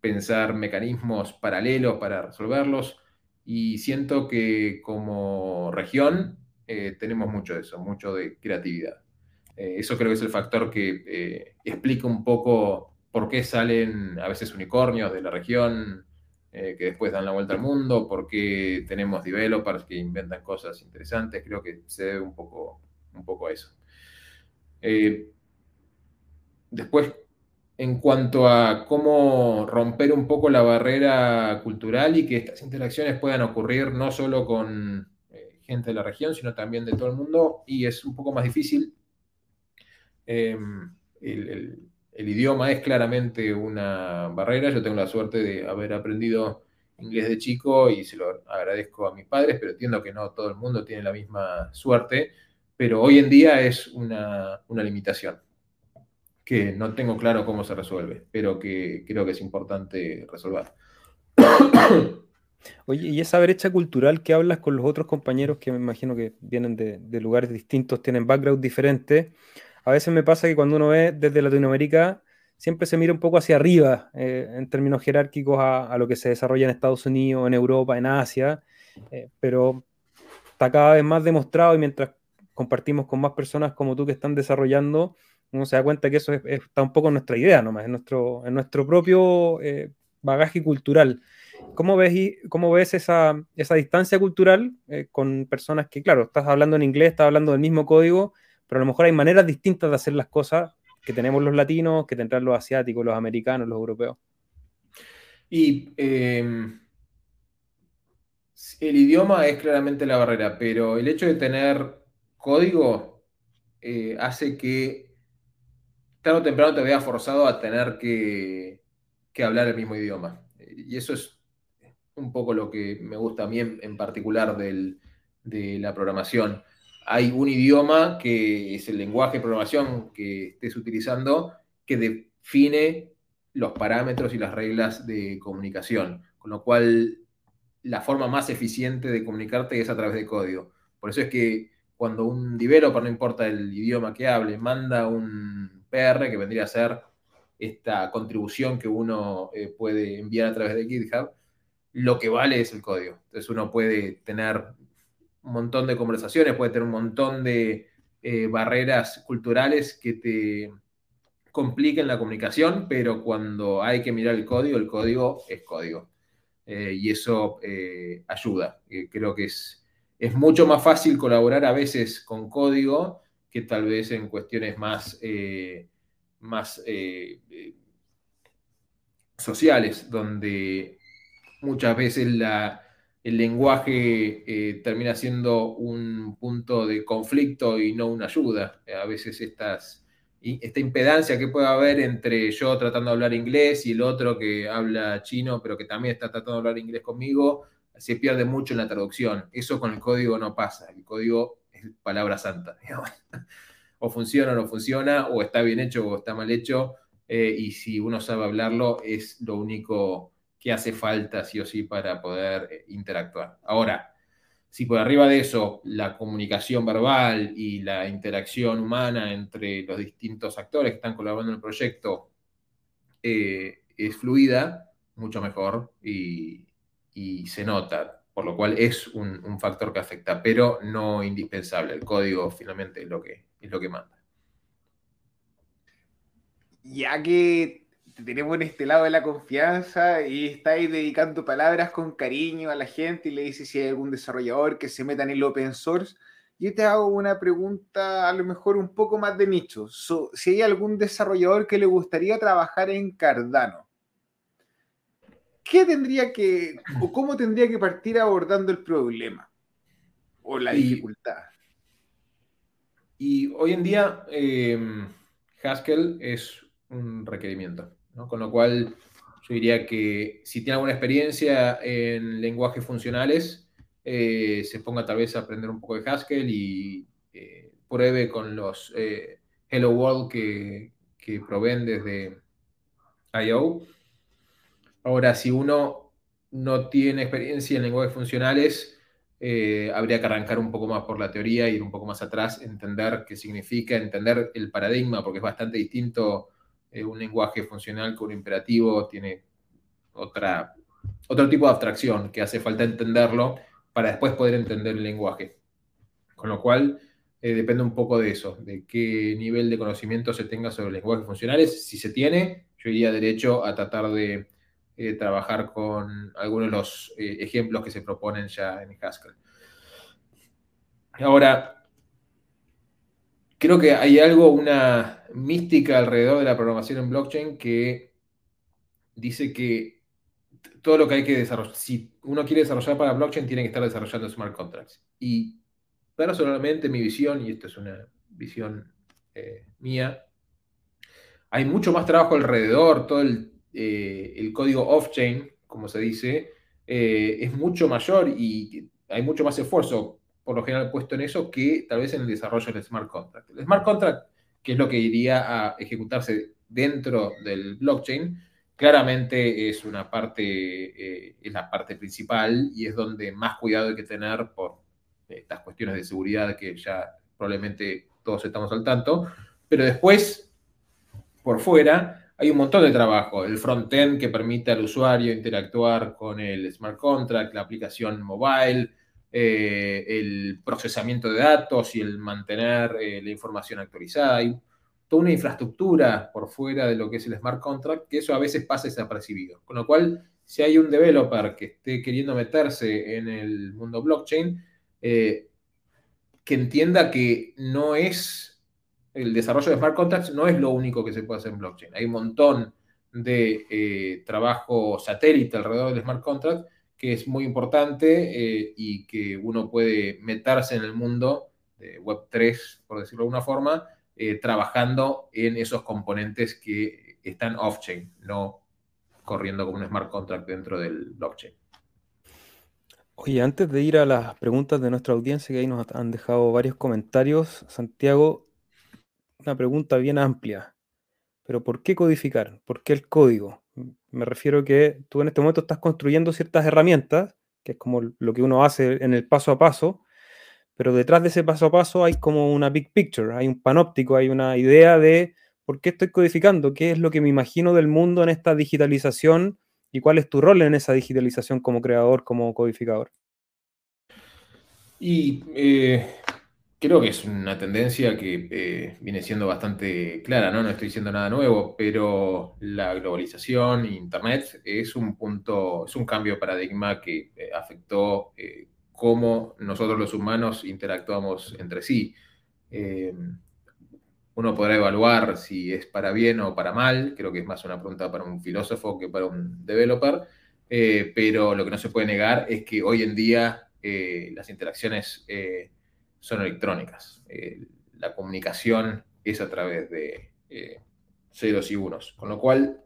Speaker 3: pensar mecanismos paralelos para resolverlos. Y siento que como región tenemos mucho de eso, mucho de creatividad. eso creo que es el factor que explica un poco por qué salen a veces unicornios de la región eh, que después dan la vuelta al mundo, por qué tenemos developers que inventan cosas interesantes, creo que se debe un poco, un poco a eso. Eh, después, en cuanto a cómo romper un poco la barrera cultural y que estas interacciones puedan ocurrir no solo con eh, gente de la región, sino también de todo el mundo, y es un poco más difícil. el, el idioma es claramente una barrera. Yo tengo la suerte de haber aprendido inglés de chico y se lo agradezco a mis padres, pero entiendo que no todo el mundo tiene la misma suerte. Pero hoy en día es una, limitación que no tengo claro cómo se resuelve, pero que creo que es importante resolver.
Speaker 1: Oye, y esa brecha cultural que hablas con los otros compañeros que me imagino que vienen de, lugares distintos, tienen background diferentes, a veces me pasa que cuando uno ve desde Latinoamérica, siempre se mira un poco hacia arriba eh, en términos jerárquicos a, lo que se desarrolla en Estados Unidos, en Europa, en Asia, eh, pero está cada vez más demostrado y mientras compartimos con más personas como tú que están desarrollando, uno se da cuenta que eso está un poco en nuestra idea nomás, en nuestro, en nuestro propio eh, bagaje cultural. ¿Cómo ves, cómo ves esa, esa distancia cultural con personas que, claro, estás hablando en inglés, estás hablando del mismo código, pero a lo mejor hay maneras distintas de hacer las cosas que tenemos los latinos, que tendrán los asiáticos, los americanos, los europeos.
Speaker 3: Y em, el idioma es claramente la barrera, pero el hecho de tener código eh, hace que tarde o temprano te veas forzado a tener que, hablar el mismo idioma. Y eso es un poco lo que me gusta a mí en, particular de la programación hay un idioma que es el lenguaje de programación que estés utilizando que define los parámetros y las reglas de comunicación, con lo cual la forma más eficiente de comunicarte es a través de código. Por eso es que cuando un developer, no importa el idioma que hable, manda un PR que vendría a ser esta contribución que uno eh, puede enviar a través de GitHub, lo que vale es el código. Entonces uno puede tener un montón de conversaciones, puede tener un montón de eh, barreras culturales que te compliquen la comunicación, pero cuando hay que mirar el código, el código es código. Eh, y eso eh, ayuda. creo que es, es mucho más fácil colaborar a veces con código que tal vez en cuestiones más, más sociales, donde muchas veces la, el lenguaje eh, termina siendo un punto de conflicto y no una ayuda. A veces estas, esta impedancia que puede haber entre yo tratando de hablar inglés y el otro que habla chino, pero que también está tratando de hablar inglés conmigo, se pierde mucho en la traducción. Eso con el código no pasa. El código es palabra santa. O funciona o no funciona, o está bien hecho o está mal hecho. Eh, y si uno sabe hablarlo, es lo único que hace falta sí o sí para poder eh, interactuar. Ahora, si por arriba de eso la comunicación verbal y la interacción humana entre los distintos actores que están colaborando en el proyecto eh, es fluida, mucho mejor y, se nota, por lo cual es un, factor que afecta, pero no indispensable. El código finalmente es lo que, es lo que manda.
Speaker 2: Ya que tenemos en este lado de la confianza y estáis dedicando palabras con cariño a la gente y le dices si hay algún desarrollador que se meta en el open source. Yo te hago una pregunta a lo mejor un poco más de nicho. si hay algún desarrollador que le gustaría trabajar en Cardano, ¿qué tendría que, o cómo tendría que partir abordando el problema o la dificultad?
Speaker 3: Y hoy en día, eh, Haskell es un requerimiento. Con lo cual, yo diría que si tiene alguna experiencia en lenguajes funcionales, eh, se ponga tal vez a aprender un poco de Haskell y eh, pruebe con los eh, Hello World que, que proveen desde I.O. Ahora, si uno no tiene experiencia en lenguajes funcionales, habría que arrancar un poco más por la teoría, ir un poco más atrás, entender qué significa, entender el paradigma, porque es bastante distinto un lenguaje funcional con un imperativo tiene otra, otro tipo de abstracción que hace falta entenderlo para después poder entender el lenguaje. Con lo cual, eh, depende un poco de eso, de qué nivel de conocimiento se tenga sobre lenguajes funcionales. Si se tiene, yo iría derecho a tratar de eh, trabajar con algunos de los eh, ejemplos que se proponen ya en Haskell. Ahora, creo que hay algo, una mística alrededor de la programación en blockchain que dice que todo lo que hay que desarrollar, si uno quiere desarrollar para blockchain, tiene que estar desarrollando smart contracts. Y personalmente mi visión, y esto es una visión eh, mía, hay mucho más trabajo alrededor, todo el, eh, código off-chain, como se dice, eh, es mucho mayor y hay mucho más esfuerzo por lo general puesto en eso que tal vez en el desarrollo del smart contract. El smart contract, que es lo que iría a ejecutarse dentro del blockchain, claramente es una parte, eh, es la parte principal y es donde más cuidado hay que tener por estas cuestiones de seguridad que ya probablemente todos estamos al tanto. Pero después, por fuera, hay un montón de trabajo. El front-end que permite al usuario interactuar con el smart contract, la aplicación mobile, eh, el procesamiento de datos y el mantener eh, la información actualizada. Hay toda una infraestructura por fuera de lo que es el smart contract, que eso a veces pasa desapercibido. Con lo cual, si hay un developer que esté queriendo meterse en el mundo blockchain, eh, que entienda que no es el desarrollo de smart contracts no es lo único que se puede hacer en blockchain. Hay un montón de trabajo satélite alrededor del smart contract que es muy importante eh, y que uno puede meterse en el mundo de Web3, por decirlo de alguna forma, eh, trabajando en esos componentes que están off-chain, no corriendo como un smart contract dentro del blockchain.
Speaker 1: Oye, antes de ir a las preguntas de nuestra audiencia, que ahí nos han dejado varios comentarios, Santiago, una pregunta bien amplia. Pero ¿por qué codificar? ¿Por qué el código? Me refiero que tú en este momento estás construyendo ciertas herramientas, que es como lo que uno hace en el paso a paso, pero detrás de ese paso a paso hay como una big picture, hay un panóptico, hay una idea de por qué estoy codificando, qué es lo que me imagino del mundo en esta digitalización y cuál es tu rol en esa digitalización como creador, como codificador.
Speaker 3: Y eh, creo que es una tendencia que eh, viene siendo bastante clara, ¿no? No estoy diciendo nada nuevo, pero la globalización, Internet, es un punto, es un cambio de paradigma que eh, afectó eh, cómo nosotros los humanos interactuamos entre sí. uno podrá evaluar si es para bien o para mal, creo que es más una pregunta para un filósofo que para un developer, pero lo que no se puede negar es que hoy en día las interacciones son electrónicas. Eh, la comunicación es a través de eh, ceros y unos, con lo cual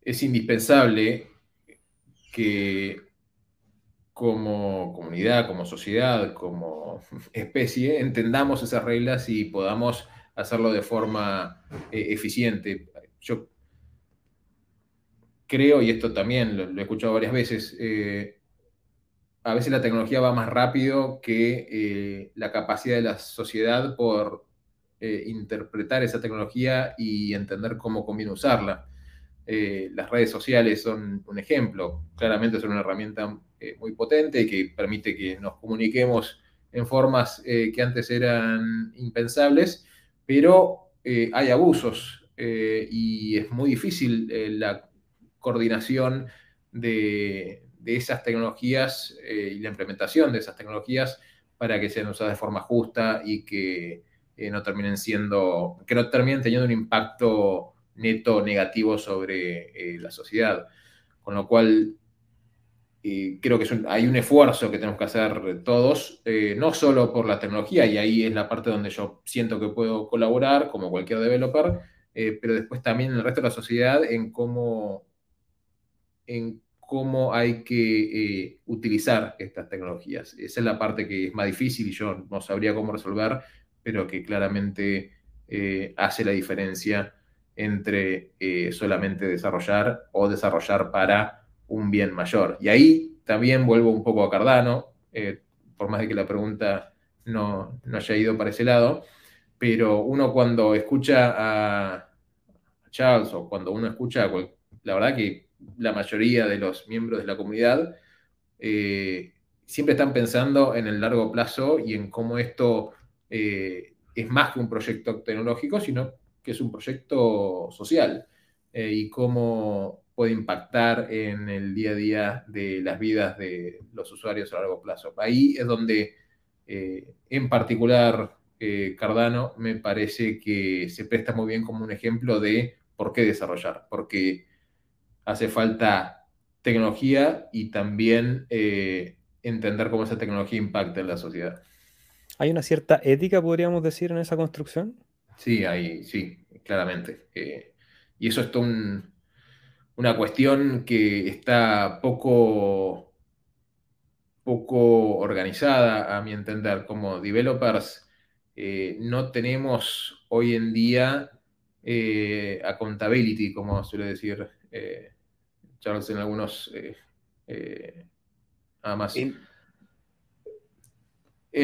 Speaker 3: es indispensable que como comunidad, como sociedad, como especie, entendamos esas reglas y podamos hacerlo de forma eh, eficiente. Yo creo, y esto también lo, he escuchado varias veces, a veces la tecnología va más rápido que eh, la capacidad de la sociedad por eh, interpretar esa tecnología y entender cómo conviene usarla. Eh, las redes sociales son un ejemplo, claramente son una herramienta muy potente que permite que nos comuniquemos en formas que antes eran impensables, pero hay abusos y es muy difícil la coordinación de, de esas tecnologías eh, y la implementación de esas tecnologías para que sean usadas de forma justa y que eh, no terminen siendo, que no terminen teniendo un impacto neto negativo sobre eh, la sociedad. Con lo cual, creo que hay un esfuerzo que tenemos que hacer todos, no solo por la tecnología, y ahí es la parte donde yo siento que puedo colaborar como cualquier developer, pero después también en el resto de la sociedad en cómo, en cómo hay que eh, utilizar estas tecnologías. Esa es la parte que es más difícil y yo no sabría cómo resolver, pero que claramente eh, hace la diferencia entre eh, solamente desarrollar o desarrollar para un bien mayor. Y ahí también vuelvo un poco a Cardano, por más de que la pregunta no, no, haya ido para ese lado, pero uno cuando escucha a Charles o cuando uno escucha, la verdad que la mayoría de los miembros de la comunidad eh, siempre están pensando en el largo plazo y en cómo esto eh, es más que un proyecto tecnológico, sino que es un proyecto social eh, y cómo puede impactar en el día a día de las vidas de los usuarios a largo plazo. Ahí es donde, en particular, Cardano me parece que se presta muy bien como un ejemplo de por qué desarrollar, porque hace falta tecnología y también eh, entender cómo esa tecnología impacta en la sociedad.
Speaker 1: ¿Hay una cierta ética, podríamos decir, en esa construcción?
Speaker 3: Sí, hay, sí, claramente. Eh, y eso es una cuestión que está poco, poco organizada, a mi entender. Como developers, eh, no tenemos hoy en día accountability, como suele decir Charles en algunos, eh, eh, nada más. En,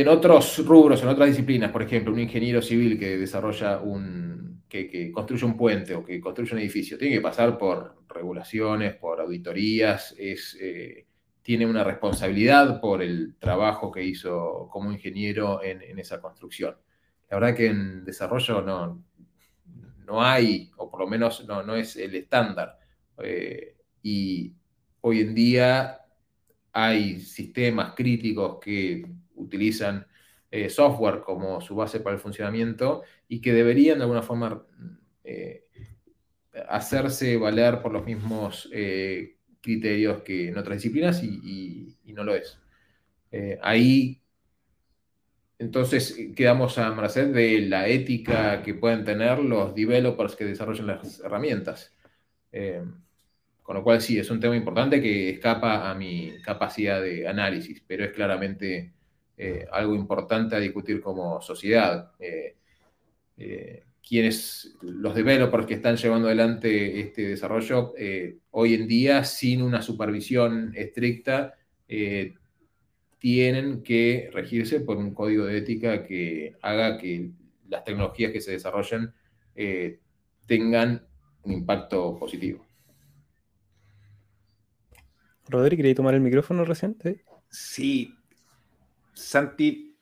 Speaker 3: otros rubros, en otras disciplinas, por ejemplo, un ingeniero civil que desarrolla un, que, construye un puente o que construye un edificio, tiene que pasar por regulaciones, por auditorías, es, eh, tiene una responsabilidad por el trabajo que hizo como ingeniero en, esa construcción. La verdad que en desarrollo no, no hay, o por lo menos no, no es el estándar y hoy en día hay sistemas críticos que utilizan eh, software como su base para el funcionamiento y que deberían de alguna forma eh, hacerse valer por los mismos eh, criterios que en otras disciplinas y, no lo es. ahí entonces quedamos a merced de la ética que pueden tener los developers que desarrollan las herramientas. Con lo cual sí, es un tema importante que escapa a mi capacidad de análisis, pero es claramente eh, algo importante a discutir como sociedad. Eh, eh, quienes, los developers que están llevando adelante este desarrollo, hoy en día, sin una supervisión estricta, tienen que regirse por un código de ética que haga que las tecnologías que se desarrollen tengan un impacto positivo.
Speaker 1: Rodri, ¿queréis tomar el micrófono reciente?
Speaker 2: Sí. Santi,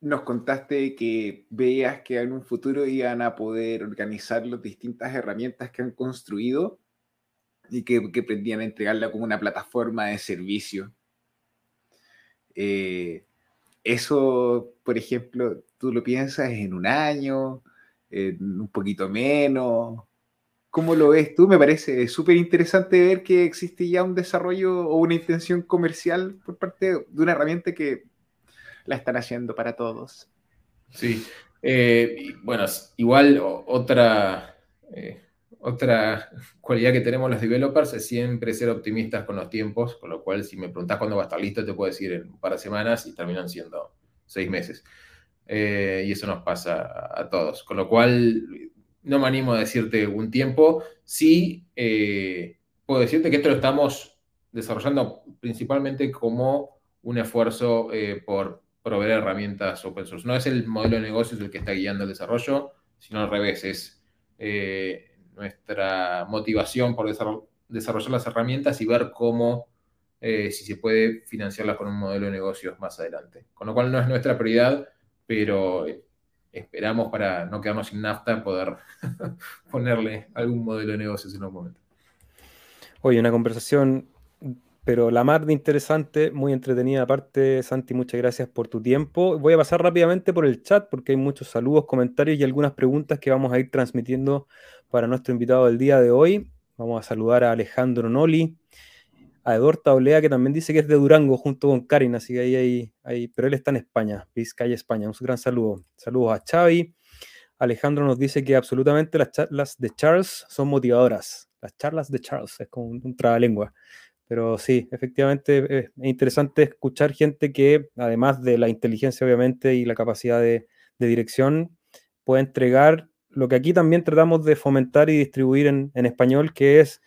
Speaker 2: nos contaste que veías que en un futuro iban a poder organizar las distintas herramientas que han construido y que, que pretendían entregarla como una plataforma de servicio. Eh, eso, por ejemplo, tú lo piensas en un año, un poquito menos. ¿Cómo lo ves tú? Me parece súper interesante ver que existe ya un desarrollo o una intención comercial por parte de una herramienta que la están haciendo para todos.
Speaker 3: Sí, eh, bueno, igual otra, eh, otra cualidad que tenemos los developers es siempre ser optimistas con los tiempos, con lo cual si me preguntas cuándo va a estar listo, te puedo decir en un par de semanas y terminan siendo seis meses. Eh, y eso nos pasa a, todos. Con lo cual, no me animo a decirte un tiempo. Sí, puedo decirte que esto lo estamos desarrollando principalmente como un esfuerzo por proveer herramientas open source. No es el modelo de negocios el que está guiando el desarrollo, sino al revés, es eh, nuestra motivación por desarrollar las herramientas y ver cómo, eh, si se puede financiarlas con un modelo de negocios más adelante. Con lo cual no es nuestra prioridad, pero eh, esperamos para no quedarnos sin nafta poder ponerle algún modelo de negocios en algún momento.
Speaker 1: Oye, una conversación pero la mar interesante, muy entretenida aparte, Santi, muchas gracias por tu tiempo. Voy a pasar rápidamente por el chat porque hay muchos saludos, comentarios y algunas preguntas que vamos a ir transmitiendo para nuestro invitado del día de hoy. Vamos a saludar a Alejandro Noli, a Edorta Olea, que también dice que es de Durango junto con Karin, así que ahí hay, pero él está en España, Vizcaya, España. Un gran saludo. Saludos a Xavi. Alejandro nos dice que absolutamente las charlas de Charles son motivadoras. Las charlas de Charles, es como un, un trabalengua. Pero sí, efectivamente es interesante escuchar gente que, además de la inteligencia, obviamente, y la capacidad de, dirección, puede entregar lo que aquí también tratamos de fomentar y distribuir en, español, que es,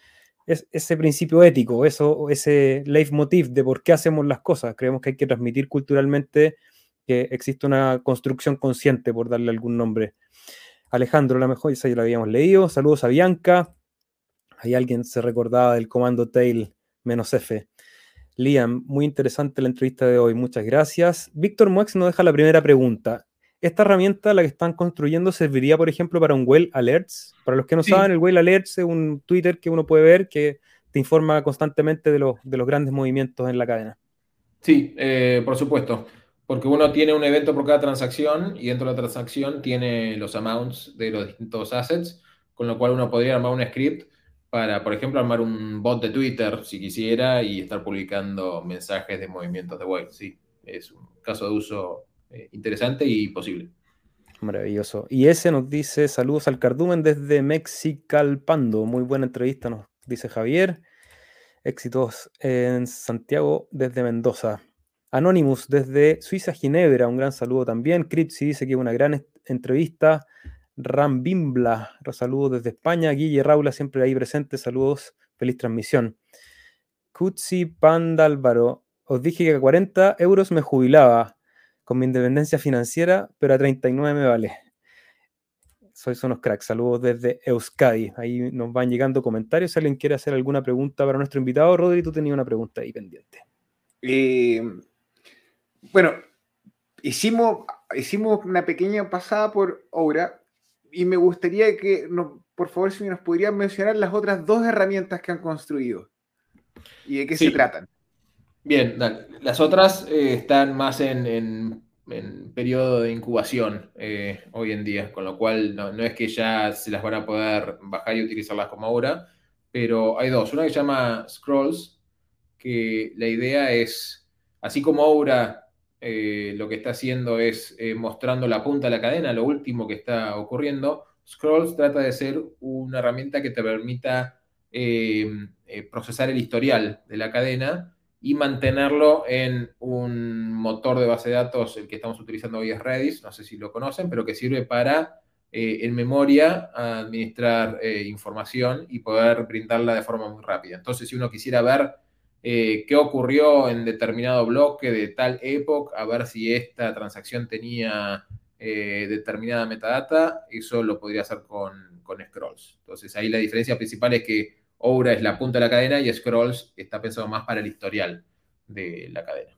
Speaker 1: ese principio ético, eso, ese leitmotiv de por qué hacemos las cosas. Creemos que hay que transmitir culturalmente que existe una construcción consciente, por darle algún nombre. Alejandro, la mejor, esa ya la habíamos leído. Saludos a Bianca. Hay alguien se recordaba del comando Tail menos F. Liam, muy interesante la entrevista de hoy, muchas gracias. Víctor Muex nos deja la primera pregunta. ¿Esta herramienta, la que están construyendo, serviría, por ejemplo, para un Well Alerts? Para los que no saben, el Well Alerts es un Twitter que uno puede ver que te informa constantemente de los, de los grandes movimientos en la cadena.
Speaker 3: Sí, eh, por supuesto. Porque uno tiene un evento por cada transacción y dentro de la transacción tiene los amounts de los distintos assets, con lo cual uno podría armar un script para, por ejemplo, armar un bot de Twitter si quisiera y estar publicando mensajes de movimientos de web. Sí, es un caso de uso eh, interesante y posible.
Speaker 1: Maravilloso. Y ese nos dice saludos al cardumen desde Mexicalpando. Muy buena entrevista, nos dice Javier. Éxitos en Santiago desde Mendoza. Anonymous desde Suiza, Ginebra. Un gran saludo también. Cripsy dice que una gran entrevista. Rambimbla, saludos desde España. Guille Raula, siempre ahí presente, saludos, feliz transmisión. Kutsi Pandálvaro, os dije que a 40 euros me jubilaba con mi independencia financiera, pero a 39 me vale. Sois unos cracks, saludos desde Euskadi. Ahí nos van llegando comentarios. Si alguien quiere hacer alguna pregunta para nuestro invitado, Rodri, tú tenías una pregunta ahí pendiente.
Speaker 2: Eh, bueno, hicimos, hicimos una pequeña pasada por obra y me gustaría que, por favor, si nos podrían mencionar las otras dos herramientas que han construido y de qué se tratan.
Speaker 3: Bien, las otras eh, están más en, periodo de incubación eh, hoy en día, con lo cual no, es que ya se las van a poder bajar y utilizarlas como ahora, pero hay dos. Una que se llama Scrolls, que la idea es, así como Aura eh, lo que está haciendo es mostrando la punta de la cadena, lo último que está ocurriendo. Scrolls trata de ser una herramienta que te permita procesar el historial de la cadena y mantenerlo en un motor de base de datos, el que estamos utilizando hoy es Redis, no sé si lo conocen, pero que sirve para en memoria administrar información y poder brindarla de forma muy rápida. Entonces, si uno quisiera ver eh, qué ocurrió en determinado bloque de tal época, a ver si esta transacción tenía eh, determinada metadata, eso lo podría hacer con, con, Scrolls. Entonces ahí la diferencia principal es que Oura es la punta de la cadena y Scrolls está pensado más para el historial de la cadena.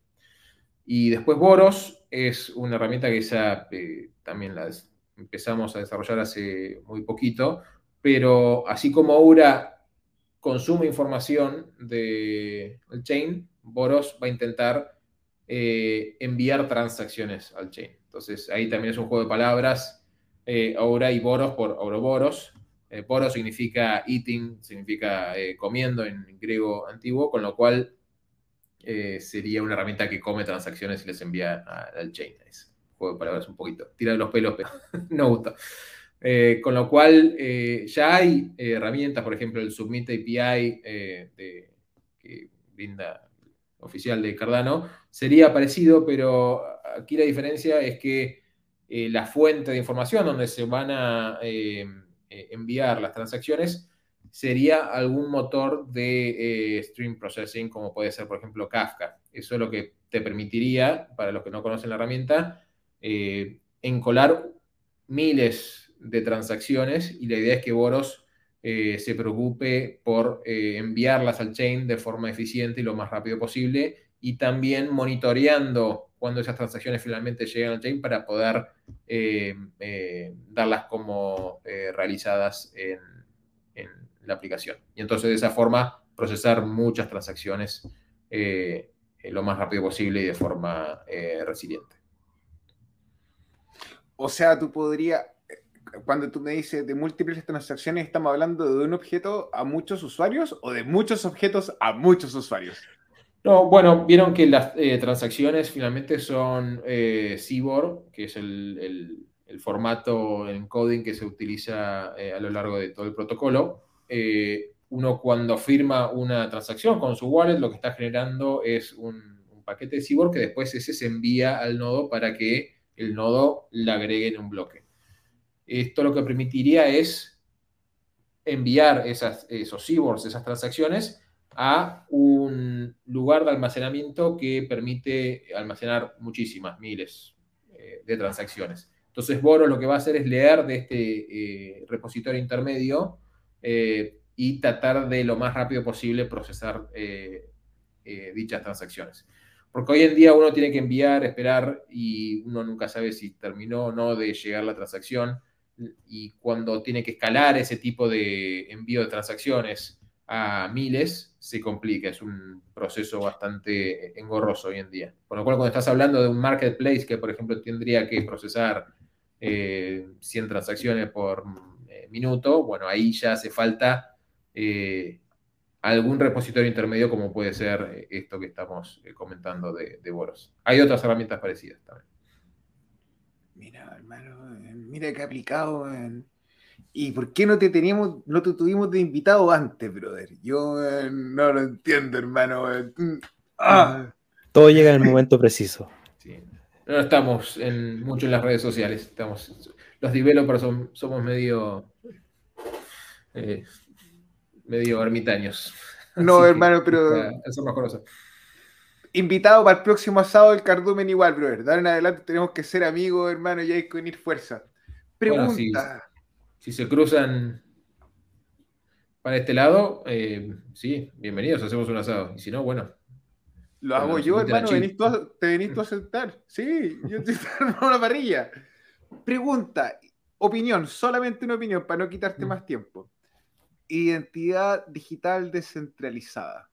Speaker 3: Y después Boros es una herramienta que ya también la empezamos a desarrollar hace muy poquito, pero así como Aura consume información del chain, Boros va a intentar eh, enviar transacciones al chain. Entonces ahí también es un juego de palabras, eh, y Boros por Ouroboros. Eh, Boros significa eating, significa eh, comiendo en griego antiguo, con lo cual sería una herramienta que come transacciones y les envía al chain. Es juego de palabras un poquito. Tira de los pelos, pero no gusta. con lo cual ya hay herramientas, por ejemplo, el Submit API que brinda oficial de Cardano, sería parecido, pero aquí la diferencia es que eh, la fuente de información donde se van a eh, eh, enviar las transacciones sería algún motor de stream processing, como puede ser, por ejemplo, Kafka. Eso es lo que te permitiría, para los que no conocen la herramienta, encolar miles de transacciones y la idea es que Boros eh, se preocupe por eh, enviarlas al chain de forma eficiente y lo más rápido posible y también monitoreando cuando esas transacciones finalmente llegan al chain para poder eh, darlas como realizadas en, en, la aplicación. Y entonces de esa forma procesar muchas transacciones lo más rápido posible y de forma resiliente.
Speaker 2: O sea, tú podrías, cuando tú me dices de múltiples transacciones, ¿estamos hablando de un objeto a muchos usuarios o de muchos objetos a muchos usuarios?
Speaker 3: No, bueno, vieron que las eh, transacciones finalmente son eh, que es el, formato en encoding que se utiliza eh, a lo largo de todo el protocolo. Eh, uno cuando firma una transacción con su wallet, lo que está generando es un, paquete de Cyborg que después ese se envía al nodo para que el nodo la agregue en un bloque. Esto lo que permitiría es enviar esas, esos cyborgs, esas transacciones, a un lugar de almacenamiento que permite almacenar muchísimas, miles eh, de transacciones. Entonces, Boro lo que va a hacer es leer de este eh, repositorio intermedio eh, y tratar de lo más rápido posible procesar dichas transacciones. Porque hoy en día uno tiene que enviar, esperar y uno nunca sabe si terminó o no de llegar la transacción y cuando tiene que escalar ese tipo de envío de transacciones a miles, se complica. Es un proceso bastante engorroso hoy en día. Con lo cual, cuando estás hablando de un marketplace que, por ejemplo, tendría que procesar 100 eh, transacciones por eh, minuto, bueno, ahí ya hace falta eh, algún repositorio intermedio como puede ser esto que estamos comentando de, Boros. Hay otras herramientas parecidas también.
Speaker 2: Mira, hermano, eh, mira que aplicado. ¿Y por qué no te teníamos, no te tuvimos de invitado antes, brother? Yo eh, no lo entiendo, hermano. Mm,
Speaker 1: ah. Todo llega en el momento preciso.
Speaker 3: No estamos en, mucho en las redes sociales. Estamos, los developers somos medio, eh, medio ermitaños.
Speaker 2: No, hermano, pero. Eso es invitado para el próximo asado del cardumen igual, brother. Dar en adelante tenemos que ser amigos, hermano, y hay que unir fuerza. Pregunta.
Speaker 3: Si, se cruzan para este lado, eh, sí, bienvenidos, hacemos un asado. Y si no, bueno.
Speaker 2: Lo hago yo, hermano, te venís tú a sentar. Sí, yo estoy en una parrilla. Pregunta, opinión, solamente una opinión para no quitarte mm. más tiempo. Identidad digital descentralizada.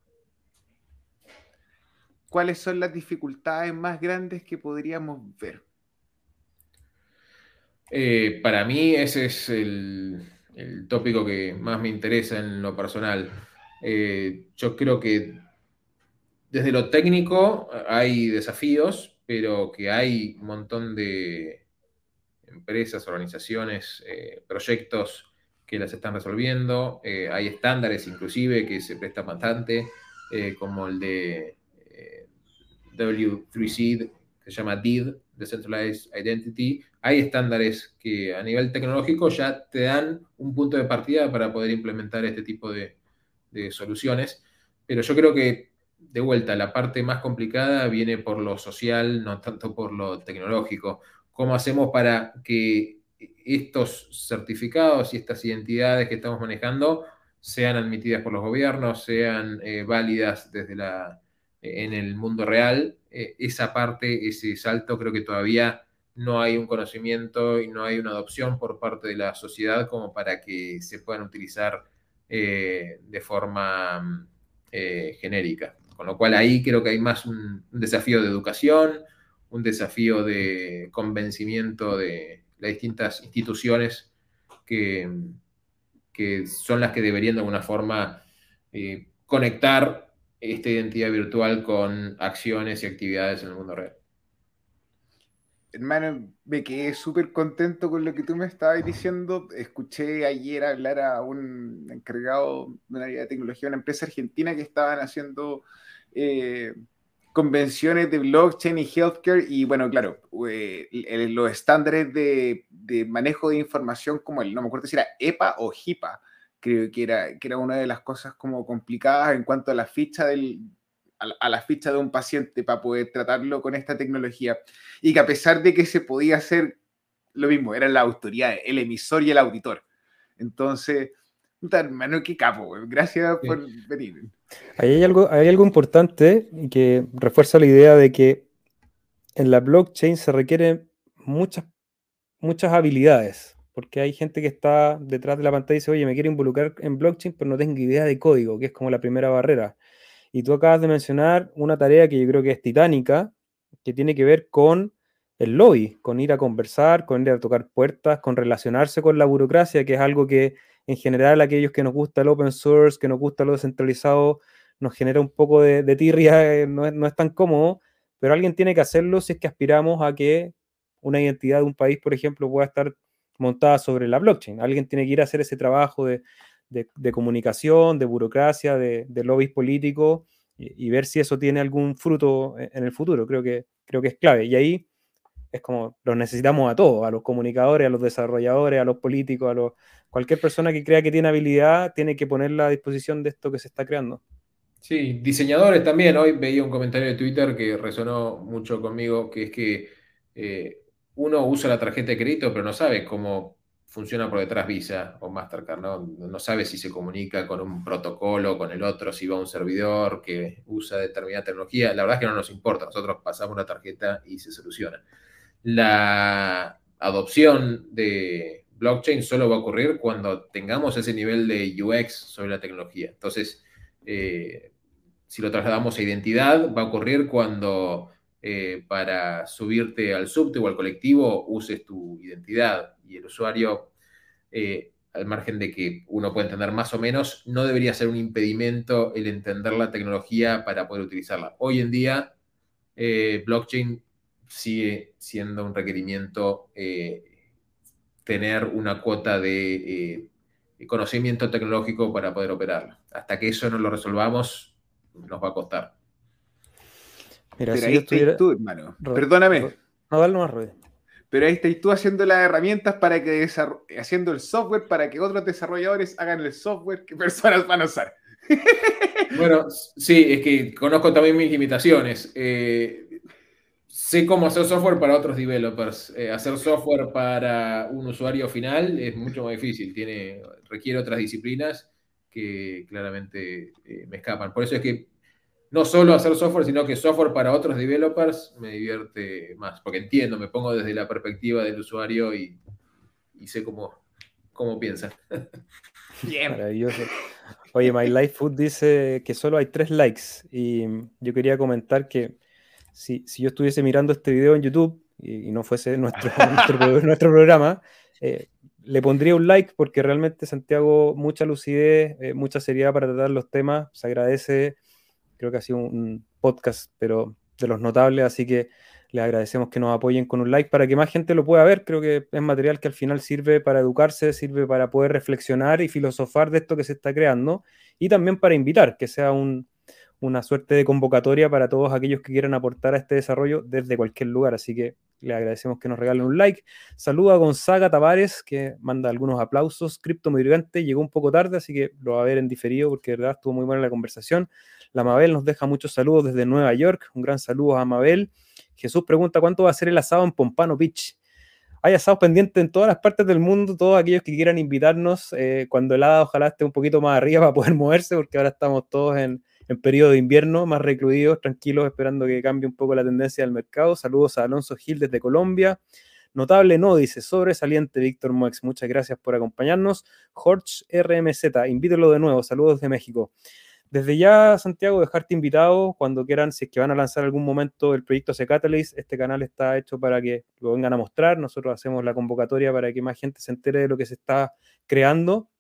Speaker 2: ¿cuáles son las dificultades más grandes que podríamos ver?
Speaker 3: Eh, para mí ese es el, tópico que más me interesa en lo personal. Eh, yo creo que desde lo técnico hay desafíos, pero que hay un montón de empresas, organizaciones, eh, proyectos que las están resolviendo. hay estándares inclusive que se prestan bastante, como el de W3C, que se llama DID, Decentralized Identity, hay estándares que a nivel tecnológico ya te dan un punto de partida para poder implementar este tipo de, soluciones. Pero yo creo que, de vuelta, la parte más complicada viene por lo social, no tanto por lo tecnológico. ¿Cómo hacemos para que estos certificados y estas identidades que estamos manejando sean admitidas por los gobiernos, sean eh, válidas desde la en el mundo real, eh, esa parte, ese salto, creo que todavía no hay un conocimiento y no hay una adopción por parte de la sociedad como para que se puedan utilizar eh, de forma eh, genérica. Con lo cual ahí creo que hay más un, desafío de educación, un desafío de convencimiento de las distintas instituciones que, que son las que deberían de alguna forma conectar esta identidad virtual con acciones y actividades en el mundo real.
Speaker 2: Hermano, me quedé súper contento con lo que tú me estabas diciendo. Escuché ayer hablar a un encargado de una área de tecnología, una empresa argentina que estaban haciendo eh, convenciones de blockchain y healthcare. Y bueno, claro, eh, los estándares de, manejo de información como el, no me acuerdo si era EPA o HIPAA, creo que era, que era una de las cosas como complicadas en cuanto a la ficha del, a, la ficha de un paciente para poder tratarlo con esta tecnología y que a pesar de que se podía hacer lo mismo, eran la autoridad, el emisor y el auditor. Entonces, hermano, qué capo, gracias por venir.
Speaker 1: Ahí hay algo, hay algo importante que refuerza la idea de que en la blockchain se requieren muchas, muchas habilidades porque hay gente que está detrás de la pantalla y dice, oye, me quiero involucrar en blockchain, pero no tengo idea de código, que es como la primera barrera. Y tú acabas de mencionar una tarea que yo creo que es titánica, que tiene que ver con el lobby, con ir a conversar, con ir a tocar puertas, con relacionarse con la burocracia, que es algo que en general aquellos que nos gusta el open source, que nos gusta lo descentralizado, nos genera un poco de, tirria, eh, no, es, no es tan cómodo, pero alguien tiene que hacerlo si es que aspiramos a que una identidad de un país, por ejemplo, pueda estar montada sobre la blockchain. Alguien tiene que ir a hacer ese trabajo de, comunicación, de burocracia, de, de lobbies políticos y, ver si eso tiene algún fruto e, en el futuro. Creo que, creo que es clave. Y ahí es como los necesitamos a todos, a los comunicadores, a los desarrolladores, a los políticos, a los, cualquier persona que crea que tiene habilidad tiene que ponerla a disposición de esto que se está creando.
Speaker 3: Sí, diseñadores también. Hoy veía un comentario de Twitter que resonó mucho conmigo, que es que eh, uno usa la tarjeta de crédito, pero no sabe cómo funciona por detrás Visa o Mastercard, ¿no? No sabe si se comunica con un protocolo, con el otro, si va a un servidor que usa determinada tecnología. La verdad es que no nos importa, nosotros pasamos la tarjeta y se soluciona. La adopción de blockchain solo va a ocurrir cuando tengamos ese nivel de UX sobre la tecnología. Entonces, eh, si lo trasladamos a identidad, va a ocurrir cuando eh, para subirte al subte o al colectivo uses tu identidad y el usuario, eh, al margen de que uno puede entender más o menos, no debería ser un impedimento el entender la tecnología para poder utilizarla. Hoy en día, eh, blockchain sigue siendo un requerimiento tener una cuota de conocimiento tecnológico para poder operarla. Hasta que eso no lo resolvamos, nos va a costar.
Speaker 2: Pero ahí estás tú, hermano. Perdóname.
Speaker 1: No, dale más ruido.
Speaker 2: Pero ahí estás tú haciendo las herramientas para que haciendo el software para que otros desarrolladores hagan el software que personas van a usar.
Speaker 3: Bueno, sí, es que conozco también mis limitaciones. Eh, sé cómo hacer software para otros developers. Eh, hacer software para un usuario final es mucho más difícil. Tiene, requiere otras disciplinas que claramente eh, me escapan. Por eso es que no solo hacer software, sino que software para otros developers me divierte más, porque entiendo, me pongo desde la perspectiva del usuario y, sé cómo, cómo piensa.
Speaker 1: Bien. Maravilloso. Oye, My Life Food dice que solo hay tres likes y yo quería comentar que si, yo estuviese mirando este video en YouTube y, no fuese nuestro, nuestro, programa, eh, le pondría un like porque realmente Santiago, mucha lucidez, eh, mucha seriedad para tratar los temas, se agradece Creo que ha sido un podcast, pero de los notables, así que les agradecemos que nos apoyen con un like para que más gente lo pueda ver. Creo que es material que al final sirve para educarse, sirve para poder reflexionar y filosofar de esto que se está creando y también para invitar, que sea una suerte de convocatoria para todos aquellos que quieran aportar a este desarrollo desde cualquier lugar. Así que le agradecemos que nos regalen un like. Saludo a Gonzaga Tavares, que manda algunos aplausos. Cripto Migrante llegó un poco tarde, así que lo va a ver en diferido porque de verdad estuvo muy buena la conversación. La Mabel nos deja muchos saludos desde Nueva York. Un gran saludo a Mabel. Jesús pregunta cuánto va a ser el asado en Pompano Beach. Hay asados pendientes en todas las partes del mundo, todos aquellos que quieran invitarnos, eh, cuando el hada ojalá esté un poquito más arriba para poder moverse, porque ahora estamos todos en, periodo de invierno, más recluidos, tranquilos, esperando que cambie un poco la tendencia del mercado. Saludos a Alonso Gil desde Colombia. Notable no, dice, sobresaliente Víctor Moex. Muchas gracias por acompañarnos. Jorge RMZ, invítelo de nuevo. Saludos de México. Desde ya, Santiago, dejarte invitado cuando quieran, si es que van a lanzar algún momento el proyecto C Catalyst, este canal está hecho para que lo vengan a mostrar. Nosotros hacemos la convocatoria para que más gente se entere de lo que se está creando.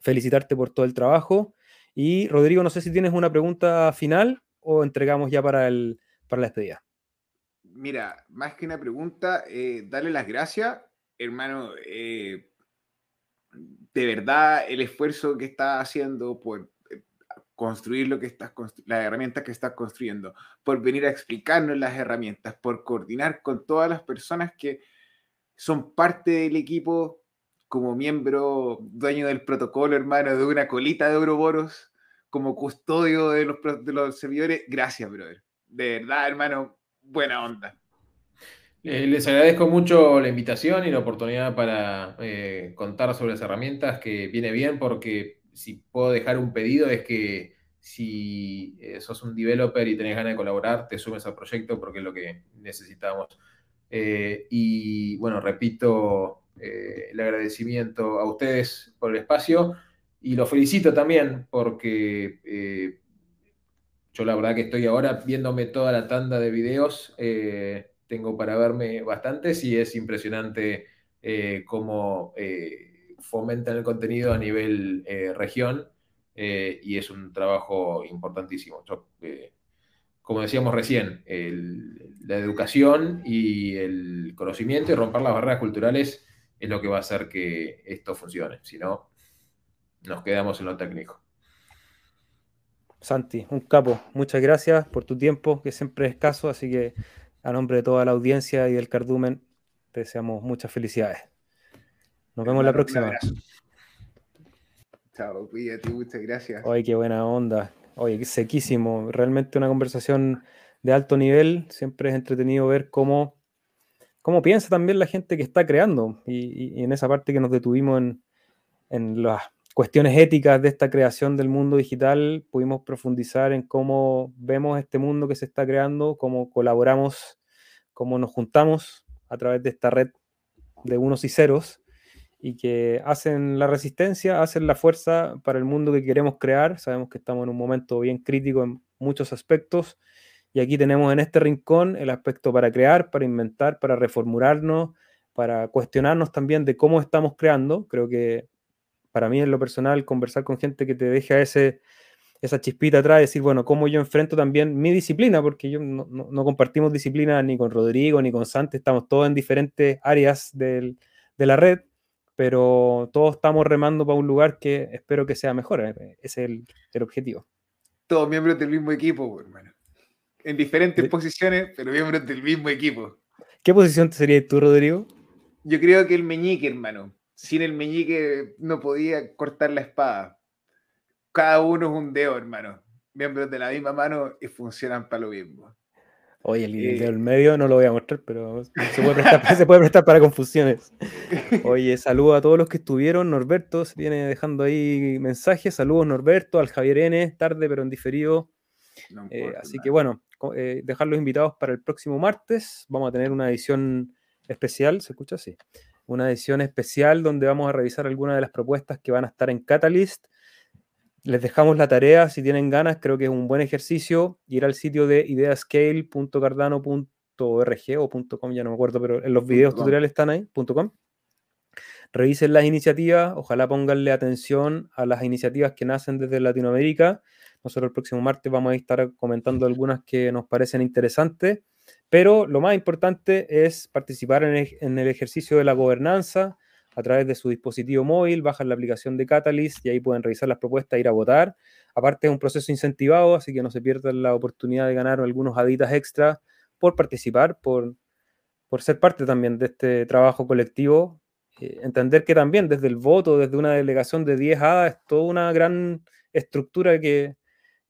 Speaker 1: Felicitarte por todo el trabajo. Y Rodrigo, no sé si tienes una pregunta final o entregamos ya para, el, para la despedida.
Speaker 2: Mira, más que una pregunta, eh, darle las gracias, hermano. Eh, de verdad, el esfuerzo que está haciendo por construir lo que estás las herramientas que estás construyendo, por venir a explicarnos las herramientas, por coordinar con todas las personas que son parte del equipo como miembro, dueño del protocolo, hermano, de una colita de Ouroboros, como custodio de los, de los servidores. Gracias, brother. De verdad, hermano, buena onda.
Speaker 3: Eh, les agradezco mucho la invitación y la oportunidad para eh, contar sobre las herramientas, que viene bien porque si puedo dejar un pedido es que si eh, sos un developer y tenés ganas de colaborar, te sumes al proyecto porque es lo que necesitamos. Eh, y bueno, repito eh, el agradecimiento a ustedes por el espacio y los felicito también porque yo la verdad que estoy ahora viéndome toda la tanda de videos, tengo para verme bastantes y es impresionante cómo fomentan el contenido a nivel eh, región eh, y es un trabajo importantísimo. Eh, como decíamos recién, la educación y el conocimiento y romper las barreras culturales es lo que va a hacer que esto funcione. Si no, nos quedamos en lo técnico.
Speaker 1: Santi, un capo, muchas gracias por tu tiempo, que siempre es escaso, así que a nombre de toda la audiencia y del Cardumen, te deseamos muchas felicidades. Nos vemos la próxima.
Speaker 2: Chao, cuídate, muchas gracias.
Speaker 1: Oye, qué buena onda. Oye, sequísimo. Realmente una conversación de alto nivel. Siempre es entretenido ver cómo, cómo piensa también la gente que está creando. Y, en esa parte que nos detuvimos en, en, las cuestiones éticas de esta creación del mundo digital, pudimos profundizar en cómo vemos este mundo que se está creando, cómo colaboramos, cómo nos juntamos a través de esta red de unos y ceros y que hacen la resistencia, hacen la fuerza para el mundo que queremos crear. Sabemos que estamos en un momento bien crítico en muchos aspectos y aquí tenemos en este rincón el aspecto para crear, para inventar, para reformularnos, para cuestionarnos también de cómo estamos creando. Creo que para mí en lo personal conversar con gente que te deja ese, esa chispita atrás, decir, bueno, cómo yo enfrento también mi disciplina, porque yo no, no, compartimos disciplina ni con Rodrigo ni con Santi, estamos todos en diferentes áreas del, de la red pero todos estamos remando para un lugar que espero que sea mejor. Eh, ese es el, objetivo.
Speaker 2: Todos miembros del mismo equipo, pues, hermano. En diferentes posiciones, pero miembros del mismo equipo.
Speaker 1: ¿Qué posición serías tú, Rodrigo?
Speaker 2: Yo creo que el meñique, hermano. Sin el meñique no podía cortar la espada. Cada uno es un dedo, hermano. Miembros de la misma mano y funcionan para lo mismo.
Speaker 1: Oye, el video del medio no lo voy a mostrar, pero se puede prestar, para confusiones. Oye, saludo a todos los que estuvieron. Norberto se viene dejando ahí mensajes. Saludos, Norberto, al Javier N, tarde pero en diferido. Eh, así que bueno, eh, dejar los invitados para el próximo martes. Vamos a tener una edición especial, ¿se escucha así? Una edición especial donde vamos a revisar algunas de las propuestas que van a estar en Catalyst les dejamos la tarea, si tienen ganas, creo que es un buen ejercicio, ir al sitio de ideascale.cardano.org o .com, ya no me acuerdo, pero en los videos tutoriales están ahí, .com. Revisen las iniciativas, ojalá pónganle atención a las iniciativas que nacen desde Latinoamérica. Nosotros el próximo martes vamos a estar comentando algunas que nos parecen interesantes, pero lo más importante es participar en el ejercicio de la gobernanza, a través de su dispositivo móvil, bajan la aplicación de Catalyst y ahí pueden revisar las propuestas, ir a votar. Aparte es un proceso incentivado, así que no se pierdan la oportunidad de ganar algunos haditas extra por participar, por, por ser parte también de este trabajo colectivo. Eh, entender que también desde el voto, desde una delegación de 10 hadas, es toda una gran estructura que,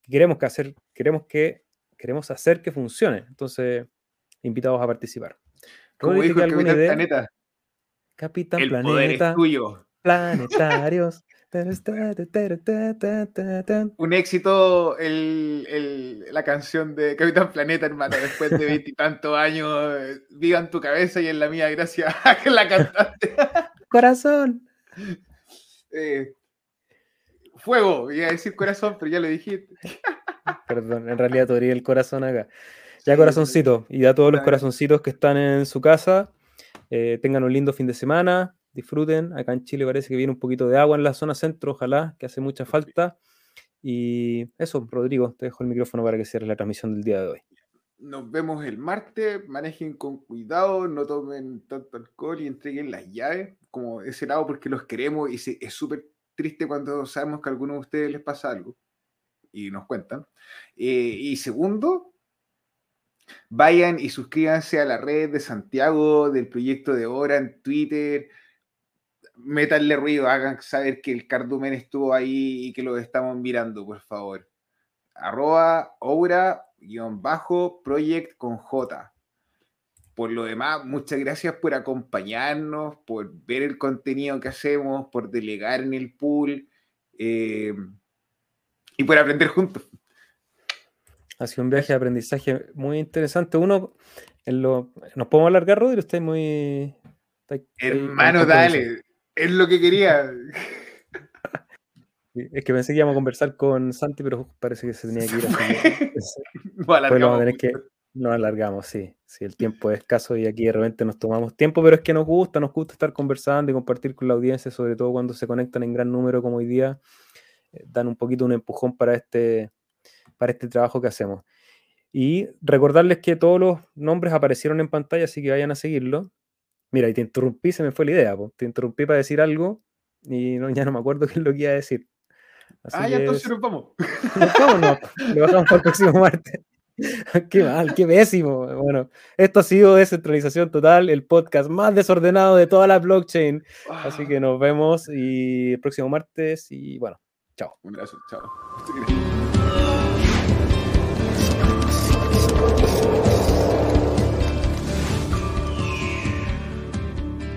Speaker 1: queremos que hacer, queremos que queremos hacer que funcione. Entonces, invitados a participar.
Speaker 2: Como dijo el Planeta,
Speaker 1: Capitán Planeta. Planetarios.
Speaker 2: Un éxito la canción de Capitán Planeta, hermano, después de veintitantos años. Viva en tu cabeza y en la mía, gracias a que la cantaste.
Speaker 1: Corazón.
Speaker 2: Eh, fuego, iba a decir corazón, pero ya lo dijiste.
Speaker 1: Perdón, en realidad todavía el corazón acá. Ya corazoncito, y a todos los corazoncitos que están en su casa, eh, tengan un lindo fin de semana, disfruten. Acá en Chile parece que viene un poquito de agua en la zona centro, ojalá, que hace mucha falta. Y eso, Rodrigo, te dejo el micrófono para que cierres la transmisión del día de hoy.
Speaker 2: Nos vemos el martes, manejen con cuidado, no tomen tanto alcohol y entreguen las llaves, como ese lado, porque los queremos y es súper triste cuando sabemos que a alguno de ustedes les pasa algo y nos cuentan. Eh, y segundo, vayan y suscríbanse a la red de Santiago, del proyecto de Hora en Twitter, métanle ruido, hagan saber que el cardumen estuvo ahí y que lo estamos mirando, por favor. Arroba Oura bajo project con J. Por lo demás, muchas gracias por acompañarnos, por ver el contenido que hacemos, por delegar en el pool eh, y por aprender juntos.
Speaker 1: Ha sido un viaje de aprendizaje muy interesante. Uno, en lo, nos podemos alargar, Rodri, usted muy...
Speaker 2: Hermano, dale. Es lo que quería.
Speaker 1: Es que pensé que íbamos a conversar con Santi, pero parece que se tenía que ir así. pues que nos alargamos, sí. Sí, el tiempo es escaso y aquí de repente nos tomamos tiempo, pero es que nos gusta, nos gusta estar conversando y compartir con la audiencia, sobre todo cuando se conectan en gran número como hoy día, eh, dan un poquito un empujón para este, para este trabajo que hacemos. Y recordarles que todos los nombres aparecieron en pantalla, así que vayan a seguirlo. Mira, y te interrumpí, se me fue la idea, te interrumpí para decir algo y no, ya no me acuerdo qué es lo que iba a decir.
Speaker 2: ah, ya entonces nos vamos.
Speaker 1: Nos vamos, no, lo bajamos para el próximo martes. qué mal, qué pésimo. Bueno, esto ha sido Descentralización Total, el podcast más desordenado de toda la blockchain. Así que nos vemos y el próximo martes y bueno, chao.
Speaker 2: Un abrazo, chao.